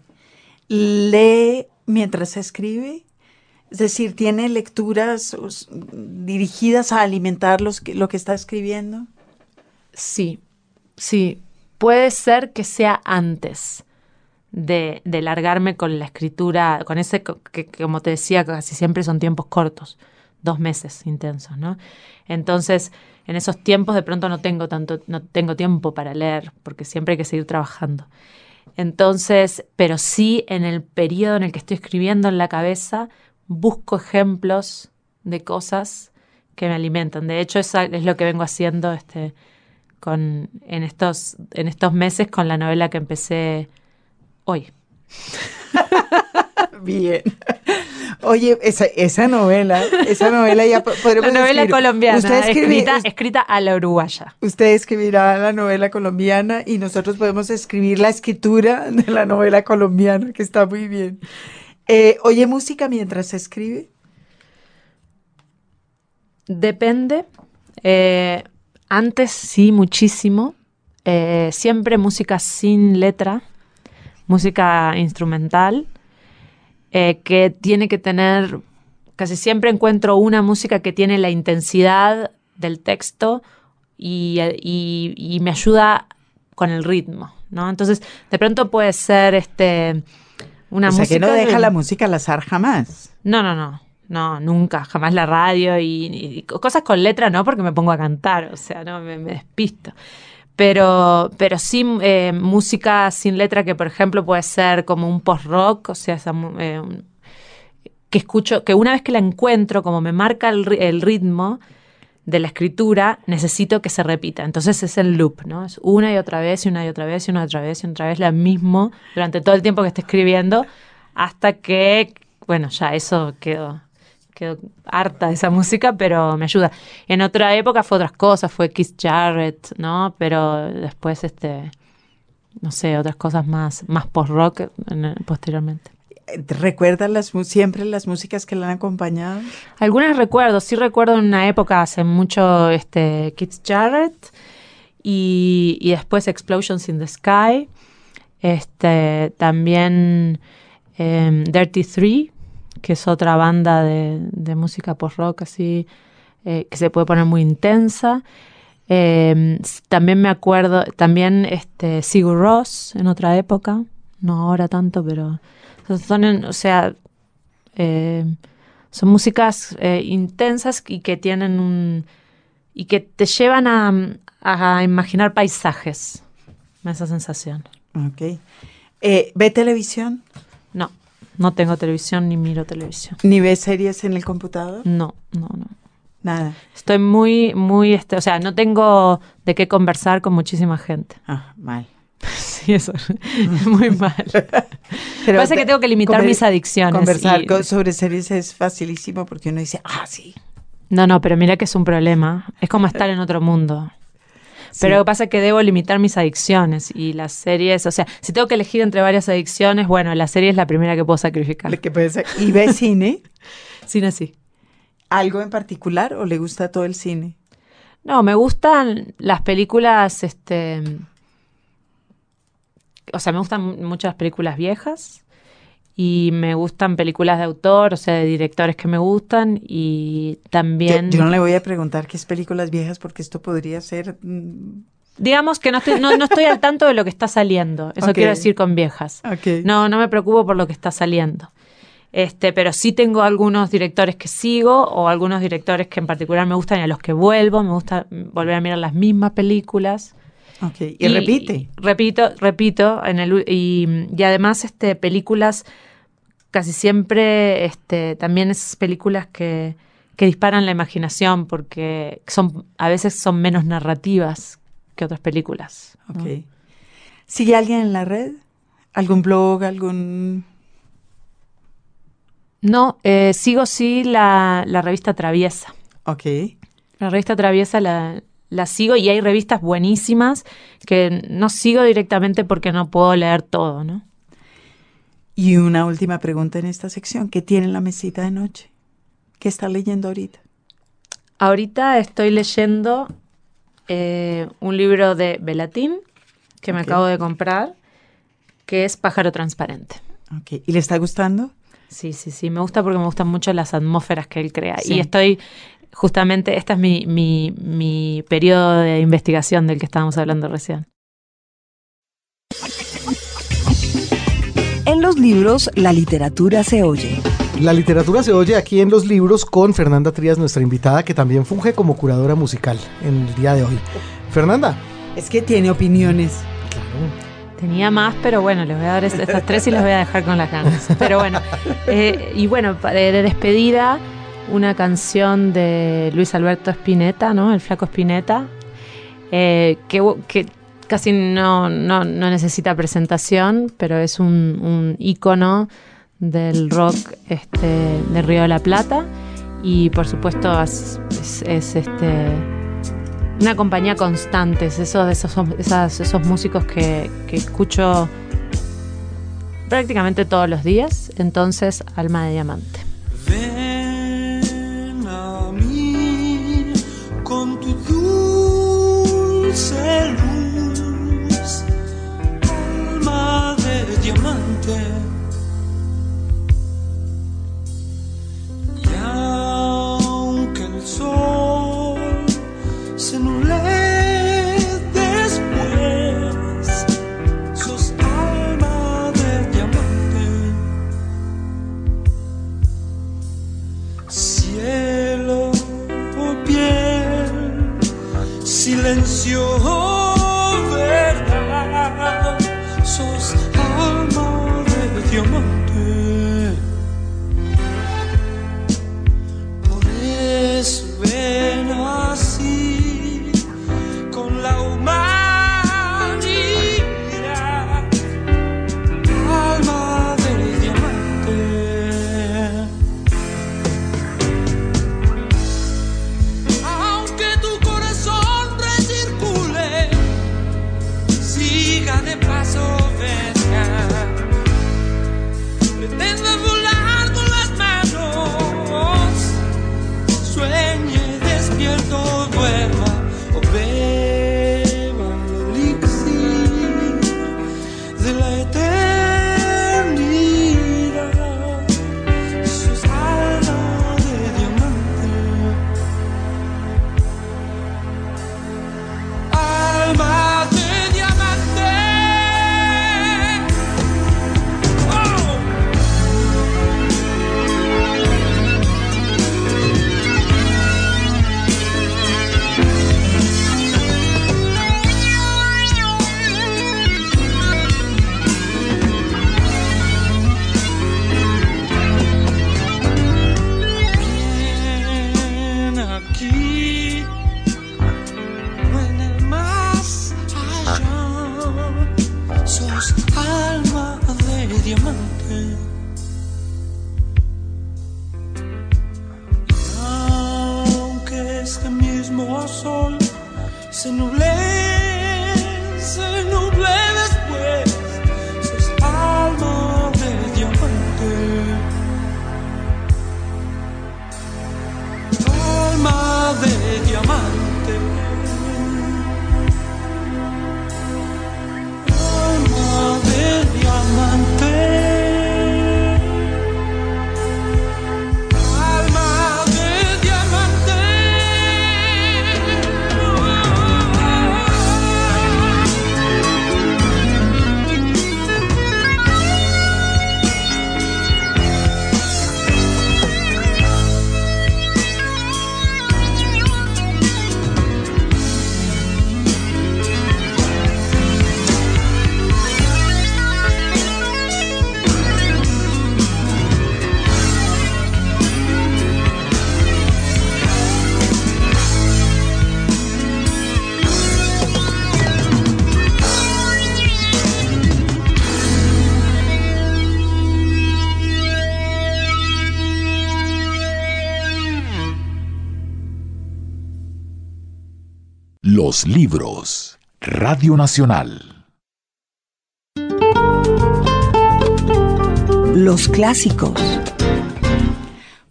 ¿Lee mientras escribe? Es decir, ¿tiene lecturas dirigidas a alimentar lo que está escribiendo? Sí, sí. Puede ser que sea antes de, de largarme con la escritura, con ese, que como te decía, casi siempre son tiempos cortos, dos meses intensos, ¿no? Entonces, en esos tiempos de pronto no tengo tanto, no tengo tiempo para leer, porque siempre hay que seguir trabajando. Entonces, pero sí en el periodo en el que estoy escribiendo en la cabeza, busco ejemplos de cosas que me alimentan. De hecho, eso es lo que vengo haciendo este, con, en, estos, en estos meses con la novela que empecé hoy. Bien. Oye, esa, esa novela, esa novela ya po- podremos La novela escribir. colombiana, Usted, escribi- escrita, us- escrita a la uruguaya. usted escribirá la novela colombiana y nosotros podemos escribir la escritura de la novela colombiana, que está muy bien. Eh, ¿Oye música mientras escribe? Depende. Eh, antes sí, muchísimo. Eh, siempre música sin letra, música instrumental, que tiene que tener, casi siempre encuentro una música que tiene la intensidad del texto y, y- y me ayuda con el ritmo, ¿no? Entonces, de pronto puede ser este una o sea, música que no deja de- la música al azar jamás. no, no, no. No, nunca, jamás la radio y, y cosas con letra no, porque me pongo a cantar, o sea, no, me, me despisto. Pero, pero sí eh, música sin letra que, por ejemplo, puede ser como un post-rock, o sea, esa eh, que escucho, que una vez que la encuentro, como me marca el, el ritmo de la escritura, necesito que se repita. Entonces es el loop, ¿no? Es una y otra vez, y una y otra vez, y una y otra vez, y otra vez, la mismo durante todo el tiempo que esté escribiendo, hasta que, bueno, ya eso quedó, quedó harta de esa música, pero me ayuda. En otra época fue otras cosas, fue Keith Jarrett, ¿no? Pero después, este, no sé, otras cosas más, más post-rock posteriormente. Eh, ¿Recuerda las, siempre las músicas que le han acompañado? Algunas recuerdo, sí recuerdo en una época hace mucho este Keith Jarrett y, después Explosions in the Sky. Este también em, Dirty Three, que es otra banda de, música post-rock así, eh, que se puede poner muy intensa. Em, también me acuerdo, también este Sigur Ross en otra época, no ahora tanto, pero son, o sea, eh, son músicas eh, intensas y que tienen un y que te llevan a, a imaginar paisajes. Esa sensación. Ok. Eh, ¿Ve televisión? No, no tengo televisión ni miro televisión. ¿Ni ve series en el computador? No, no, no. Nada. Estoy muy, muy, este, o sea, no tengo de qué conversar con muchísima gente. Ah, mal. Sí, eso es muy mal. Pero Pasa que tengo que limitar mis adicciones. Conversar y- co- sobre series es facilísimo porque uno dice, ah, sí. No, no, pero mira que es un problema. Es como estar en otro mundo. Pero Sí. lo que pasa es que debo limitar mis adicciones y las series, o sea, si tengo que elegir entre varias adicciones, bueno, la serie es la primera que puedo sacrificar. Lo que puede ser. ¿Y ve cine? Cine sí. algo en particular o le gusta todo el cine? No, me gustan las películas, este, o sea, me gustan muchas películas viejas y me gustan películas de autor, o sea, de directores que me gustan y también... Yo, yo no le voy a preguntar qué es películas viejas porque esto podría ser... mm, Digamos que no estoy, no, no estoy al tanto de lo que está saliendo, eso quiero decir con viejas. No, no me preocupo por lo que está saliendo. Este, pero sí tengo algunos directores que sigo o algunos directores que en particular me gustan y a los que vuelvo. Me gusta volver a mirar las mismas películas. Y, repite. Repito, repito. En el, y, y además, este, películas casi siempre, este, también esas películas que, que disparan la imaginación porque son, a veces son menos narrativas que otras películas. ¿no? Ok. ¿Sigue alguien en la red? ¿Algún blog? ¿Algún...? No, eh, sigo sí la, la revista Traviesa. Ok. La revista Traviesa la, la sigo y hay revistas buenísimas que no sigo directamente porque no puedo leer todo, ¿no? Y una última pregunta en esta sección. ¿Qué tiene en la mesita de noche? ¿Qué está leyendo ahorita? Ahorita estoy leyendo eh, un libro de Belatín que me acabo de comprar, que es Pájaro Transparente. Ok. ¿Y le está gustando? Sí, sí, sí, me gusta porque me gustan mucho las atmósferas que él crea. Sí. Y estoy, justamente, este es mi, mi, mi periodo de investigación del que estábamos hablando recién. En los libros, la literatura se oye. La literatura se oye aquí en los libros con Fernanda Trías, nuestra invitada, que también funge como curadora musical en el día de hoy. Fernanda. Es que tiene opiniones. Tenía más, pero bueno, les voy a dar es- estas tres y les voy a dejar con las ganas. Pero bueno, eh, y bueno, de despedida, una canción de Luis Alberto Spinetta, ¿no? El flaco Spinetta, eh, que, casi no, no, no necesita presentación, pero es un, un ícono del rock este, del Río de la Plata. Y por supuesto es, es- es, este una compañía constante, es esos, esos, esas- esos músicos que, que escucho prácticamente todos los días, entonces Alma de Diamante. Dulce luz, alma de diamante. Los libros. Radio Nacional. Los clásicos.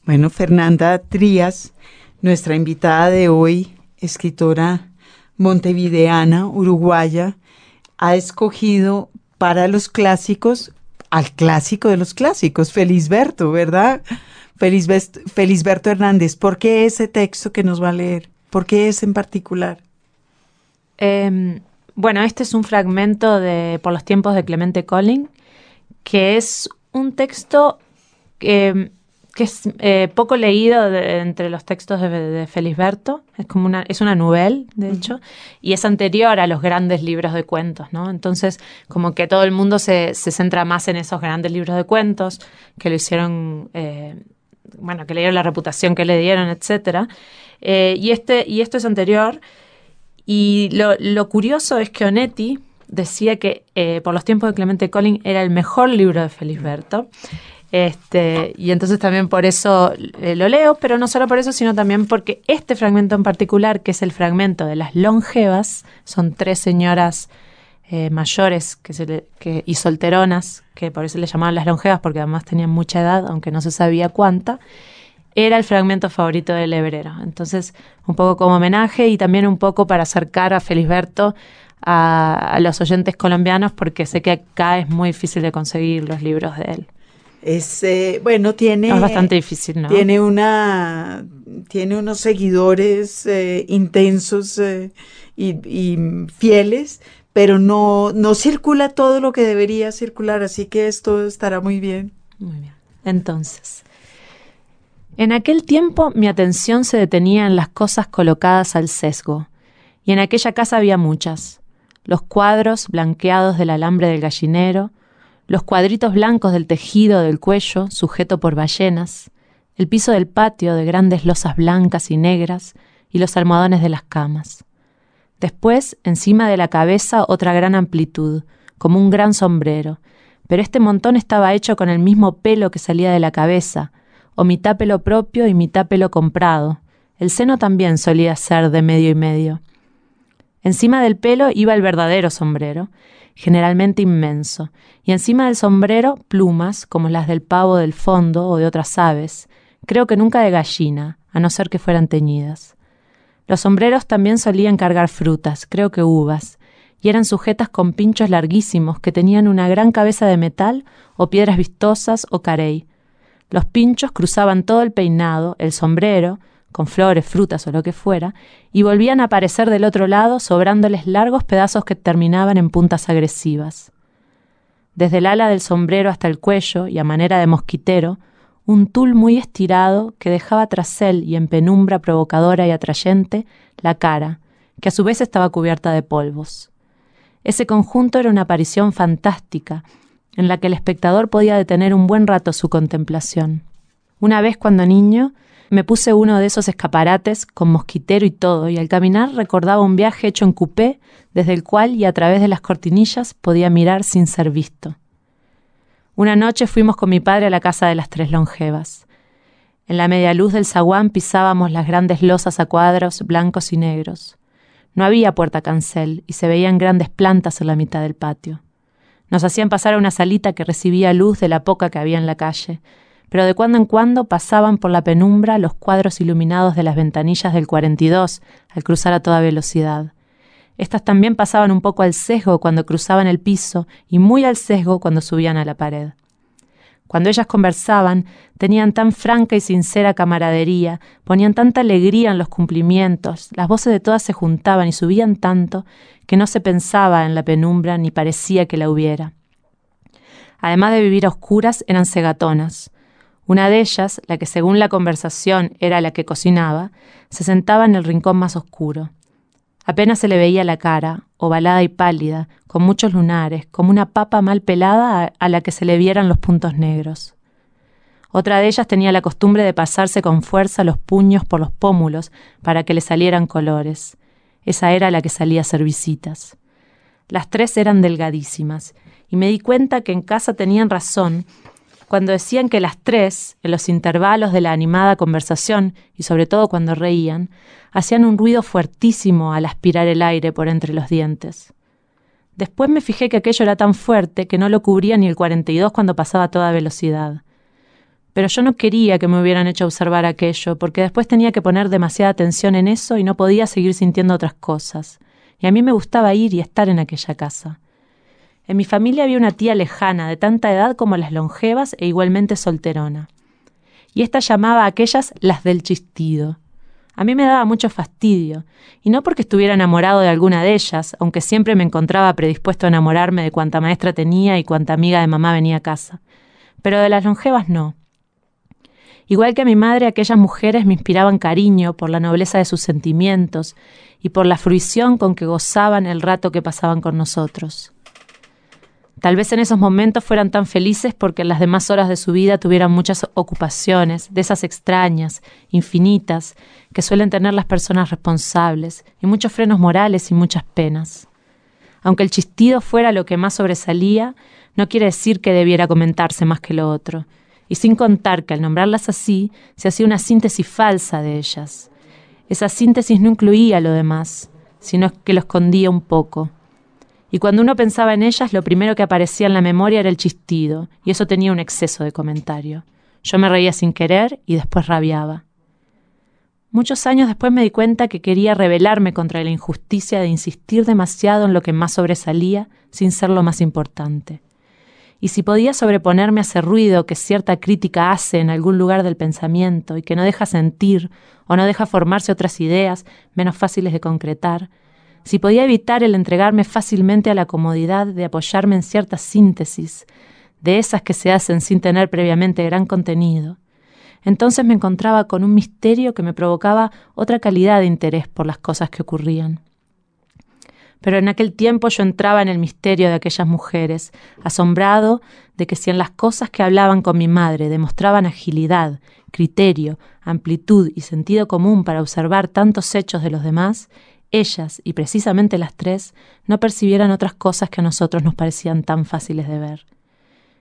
Bueno, Fernanda Trías, nuestra invitada de hoy, escritora montevideana, uruguaya, ha escogido para los clásicos al clásico de los clásicos, Felisberto, ¿verdad? Felisberto, Hernández. ¿Por qué ese texto que nos va a leer? ¿Por qué ese en particular? Eh, bueno, este es un fragmento de Por los tiempos de Clemente Colling, que es un texto que, que es eh, poco leído de- entre los textos de, de Felisberto. Es como una, es una novela, de hecho, y es anterior a los grandes libros de cuentos, ¿no? Entonces, como que todo el mundo se, se centra más en esos grandes libros de cuentos que lo hicieron, eh, bueno, que le dieron la reputación que le dieron, etcétera. Eh, y este, y esto es anterior. Y lo, lo curioso es que Onetti decía que eh, por los tiempos de Clemente Colling era el mejor libro de Felisberto. Este, y entonces también por eso eh, lo leo, pero no solo por eso, sino también porque este fragmento en particular, que es el fragmento de las longevas, son tres señoras eh, mayores que se que- y solteronas, que por eso le llamaban las longevas, porque además tenían mucha edad, aunque no se sabía cuánta, era el fragmento favorito del hebrero. Entonces, un poco como homenaje y también un poco para acercar a Felisberto a, a los oyentes colombianos, porque sé que acá es muy difícil de conseguir los libros de él. Es, eh, bueno, tiene... es bastante difícil, ¿no? Tiene una tiene unos seguidores eh, intensos eh, y, y fieles, pero no, no circula todo lo que debería circular, así que esto estará muy bien. Muy bien. Entonces, en aquel tiempo mi atención se detenía en las cosas colocadas al sesgo, y en aquella casa había muchas. Los cuadros blanqueados del alambre del gallinero, los cuadritos blancos del tejido del cuello sujeto por ballenas, el piso del patio de grandes losas blancas y negras y los almohadones de las camas. Después, encima de la cabeza, otra gran amplitud, como un gran sombrero, pero este montón estaba hecho con el mismo pelo que salía de la cabeza, o mitad pelo propio y mitad pelo comprado. El seno también solía ser de medio y medio. Encima del pelo iba el verdadero sombrero, generalmente inmenso, y encima del sombrero plumas como las del pavo del fondo o de otras aves, creo que nunca de gallina, a no ser que fueran teñidas. Los sombreros también solían cargar frutas, creo que uvas, y eran sujetas con pinchos larguísimos que tenían una gran cabeza de metal o piedras vistosas o carey. Los pinchos cruzaban todo el peinado, el sombrero, con flores, frutas o lo que fuera, y volvían a aparecer del otro lado sobrándoles largos pedazos que terminaban en puntas agresivas. Desde el ala del sombrero hasta el cuello, y a manera de mosquitero, un tul muy estirado que dejaba tras él y en penumbra provocadora y atrayente la cara, que a su vez estaba cubierta de polvos. Ese conjunto era una aparición fantástica, en la que el espectador podía detener un buen rato su contemplación. Una vez cuando niño, me puse uno de esos escaparates con mosquitero y todo, y al caminar recordaba un viaje hecho en coupé, desde el cual y a través de las cortinillas podía mirar sin ser visto. Una noche fuimos con mi padre a la casa de las tres longevas. En la media luz del zaguán pisábamos las grandes losas a cuadros blancos y negros. No había puerta cancel y se veían grandes plantas en la mitad del patio. Nos hacían pasar a una salita que recibía luz de la poca que había en la calle, pero de cuando en cuando pasaban por la penumbra los cuadros iluminados de las ventanillas del 42 al cruzar a toda velocidad. Estas también pasaban un poco al sesgo cuando cruzaban el piso y muy al sesgo cuando subían a la pared. Cuando ellas conversaban, tenían tan franca y sincera camaradería, ponían tanta alegría en los cumplimientos, las voces de todas se juntaban y subían tanto que no se pensaba en la penumbra ni parecía que la hubiera. Además de vivir a oscuras, eran cegatonas. Una de ellas, la que según la conversación era la que cocinaba, se sentaba en el rincón más oscuro. Apenas se le veía la cara, ovalada y pálida, con muchos lunares, como una papa mal pelada a, la que se le vieran los puntos negros. Otra de ellas tenía la costumbre de pasarse con fuerza los puños por los pómulos para que le salieran colores. Esa era la que salía a hacer visitas. Las tres eran delgadísimas, y me di cuenta que en casa tenían razón cuando decían que las tres, en los intervalos de la animada conversación y sobre todo cuando reían, hacían un ruido fuertísimo al aspirar el aire por entre los dientes. Después me fijé que aquello era tan fuerte que no lo cubría ni el 42 cuando pasaba a toda velocidad. Pero yo no quería que me hubieran hecho observar aquello, porque después tenía que poner demasiada atención en eso y no podía seguir sintiendo otras cosas. Y a mí me gustaba ir y estar en aquella casa. En mi familia había una tía lejana, de tanta edad como las longevas e igualmente solterona. Y ésta llamaba a aquellas las del chistido. A mí me daba mucho fastidio, y no porque estuviera enamorado de alguna de ellas, aunque siempre me encontraba predispuesto a enamorarme de cuanta maestra tenía y cuanta amiga de mamá venía a casa. Pero de las longevas no. Igual que a mi madre, aquellas mujeres me inspiraban cariño por la nobleza de sus sentimientos y por la fruición con que gozaban el rato que pasaban con nosotros. Tal vez en esos momentos fueran tan felices porque en las demás horas de su vida tuvieran muchas ocupaciones, de esas extrañas, infinitas, que suelen tener las personas responsables, y muchos frenos morales y muchas penas. Aunque el chistido fuera lo que más sobresalía, no quiere decir que debiera comentarse más que lo otro, y sin contar que al nombrarlas así se hacía una síntesis falsa de ellas. Esa síntesis no incluía lo demás, sino que lo escondía un poco, y cuando uno pensaba en ellas, lo primero que aparecía en la memoria era el chistido, y eso tenía un exceso de comentario. Yo me reía sin querer y después rabiaba. Muchos años después me di cuenta que quería rebelarme contra la injusticia de insistir demasiado en lo que más sobresalía sin ser lo más importante. Y si podía sobreponerme a ese ruido que cierta crítica hace en algún lugar del pensamiento y que no deja sentir o no deja formarse otras ideas menos fáciles de concretar, si podía evitar el entregarme fácilmente a la comodidad de apoyarme en ciertas síntesis, de esas que se hacen sin tener previamente gran contenido, entonces me encontraba con un misterio que me provocaba otra calidad de interés por las cosas que ocurrían. Pero en aquel tiempo yo entraba en el misterio de aquellas mujeres, asombrado de que si en las cosas que hablaban con mi madre demostraban agilidad, criterio, amplitud y sentido común para observar tantos hechos de los demás, ellas, y precisamente las tres, no percibieran otras cosas que a nosotros nos parecían tan fáciles de ver.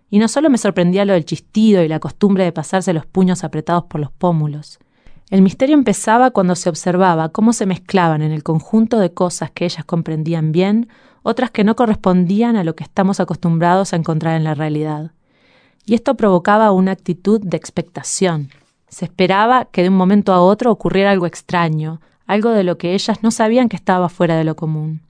Y no solo me sorprendía lo del chistido y la costumbre de pasarse los puños apretados por los pómulos. El misterio empezaba cuando se observaba cómo se mezclaban en el conjunto de cosas que ellas comprendían bien, otras que no correspondían a lo que estamos acostumbrados a encontrar en la realidad. Y esto provocaba una actitud de expectación. Se esperaba que de un momento a otro ocurriera algo extraño, algo de lo que ellas no sabían que estaba fuera de lo común.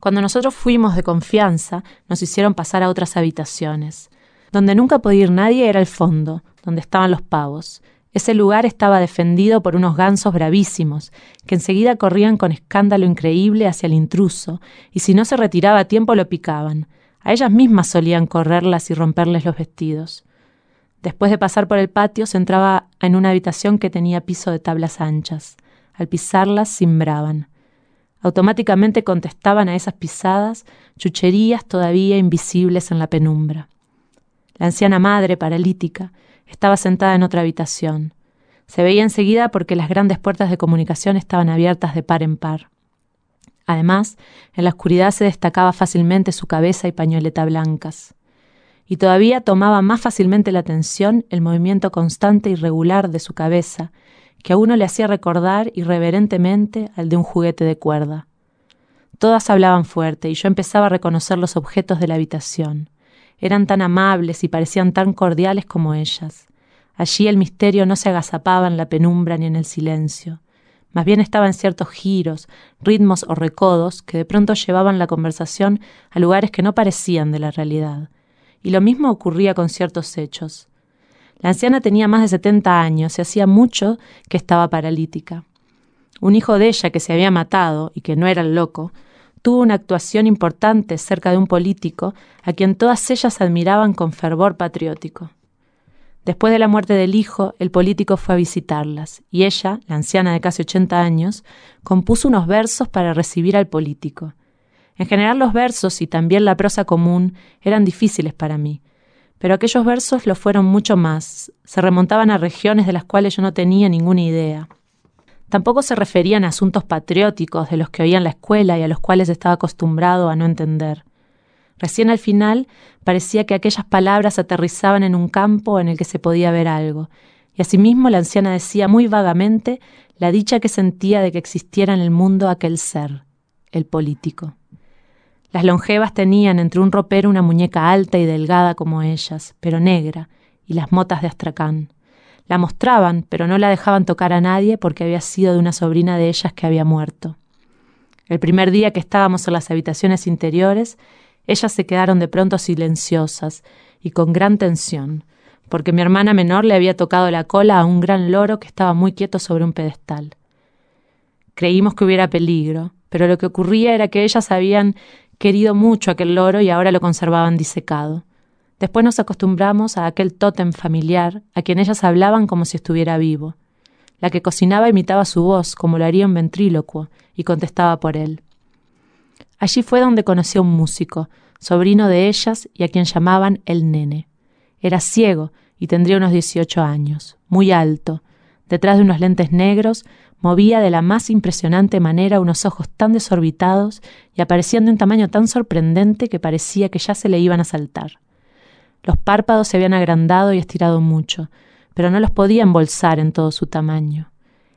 Cuando nosotros fuimos de confianza, nos hicieron pasar a otras habitaciones. Donde nunca podía ir nadie era el fondo, donde estaban los pavos. Ese lugar estaba defendido por unos gansos bravísimos, que enseguida corrían con escándalo increíble hacia el intruso, y si no se retiraba a tiempo lo picaban. A ellas mismas solían correrlas y romperles los vestidos. Después de pasar por el patio, se entraba en una habitación que tenía piso de tablas anchas. Al pisarlas cimbraban. Automáticamente contestaban a esas pisadas chucherías todavía invisibles en la penumbra. La anciana madre, paralítica, estaba sentada en otra habitación. Se veía enseguida porque las grandes puertas de comunicación estaban abiertas de par en par. Además, en la oscuridad se destacaba fácilmente su cabeza y pañoleta blancas. Y todavía tomaba más fácilmente la atención el movimiento constante y regular de su cabeza que a uno le hacía recordar irreverentemente al de un juguete de cuerda. Todas hablaban fuerte y yo empezaba a reconocer los objetos de la habitación. Eran tan amables y parecían tan cordiales como ellas. Allí el misterio no se agazapaba en la penumbra ni en el silencio. Más bien estaba en ciertos giros, ritmos o recodos que de pronto llevaban la conversación a lugares que no parecían de la realidad. Y lo mismo ocurría con ciertos hechos. La anciana tenía más de 70 años y hacía mucho que estaba paralítica. Un hijo de ella que se había matado y que no era el loco, tuvo una actuación importante cerca de un político a quien todas ellas admiraban con fervor patriótico. Después de la muerte del hijo, el político fue a visitarlas, y ella, la anciana de casi 80 años, compuso unos versos para recibir al político. En general los versos y también la prosa común eran difíciles para mí, pero aquellos versos lo fueron mucho más, se remontaban a regiones de las cuales yo no tenía ninguna idea. Tampoco se referían a asuntos patrióticos de los que oía en la escuela y a los cuales estaba acostumbrado a no entender. Recién al final parecía que aquellas palabras aterrizaban en un campo en el que se podía ver algo, y asimismo la anciana decía muy vagamente la dicha que sentía de que existiera en el mundo aquel ser, el político. Las longevas tenían entre un ropero una muñeca alta y delgada como ellas, pero negra, y las motas de astracán. La mostraban, pero no la dejaban tocar a nadie porque había sido de una sobrina de ellas que había muerto. El primer día que estábamos en las habitaciones interiores, ellas se quedaron de pronto silenciosas y con gran tensión, porque mi hermana menor le había tocado la cola a un gran loro que estaba muy quieto sobre un pedestal. Creímos que hubiera peligro, pero lo que ocurría era que ellas habían querido mucho aquel loro y ahora lo conservaban disecado. Después nos acostumbramos a aquel tótem familiar, a quien ellas hablaban como si estuviera vivo. La que cocinaba imitaba su voz, como lo haría un ventrílocuo, y contestaba por él. Allí fue donde conocí a un músico, sobrino de ellas y a quien llamaban el nene. Era ciego y tendría unos dieciocho años, muy alto. Detrás de unos lentes negros, movía de la más impresionante manera unos ojos tan desorbitados y aparecían de un tamaño tan sorprendente que parecía que ya se le iban a saltar. Los párpados se habían agrandado y estirado mucho, pero no los podía embolsar en todo su tamaño.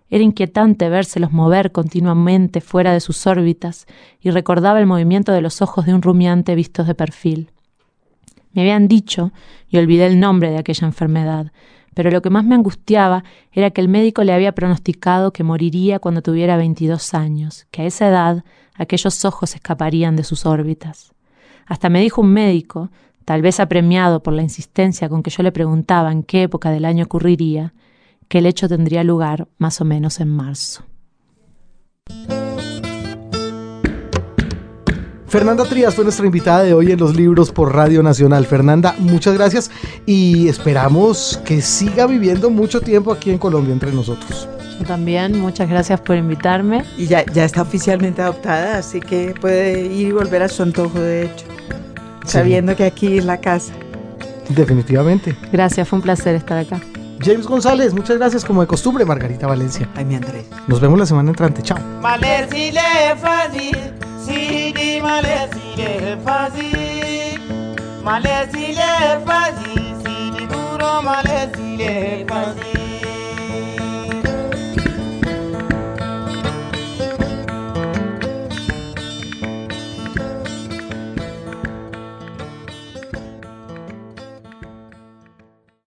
Era inquietante vérselos mover continuamente fuera de sus órbitas y recordaba el movimiento de los ojos de un rumiante vistos de perfil. Me habían dicho, y olvidé el nombre de aquella enfermedad, pero lo que más me angustiaba era que el médico le había pronosticado que moriría cuando tuviera veintidós años, que a esa edad aquellos ojos escaparían de sus órbitas. Hasta me dijo un médico, tal vez apremiado por la insistencia con que yo le preguntaba en qué época del año ocurriría, que el hecho tendría lugar más o menos en marzo. Fernanda Trías fue nuestra invitada de hoy en los libros por Radio Nacional. Fernanda, muchas gracias y esperamos que siga viviendo mucho tiempo aquí en Colombia entre nosotros. Yo también, muchas gracias por invitarme. Y ya, ya está oficialmente adoptada, así que puede ir y volver a su antojo, de hecho sabiendo que aquí es la casa. Definitivamente. Gracias, fue un placer estar acá. James González, muchas gracias como de costumbre, Margarita Valencia. Ay, mi Andrés. Nos vemos la semana entrante, chao. Fácil, sidi duro malesile fácil.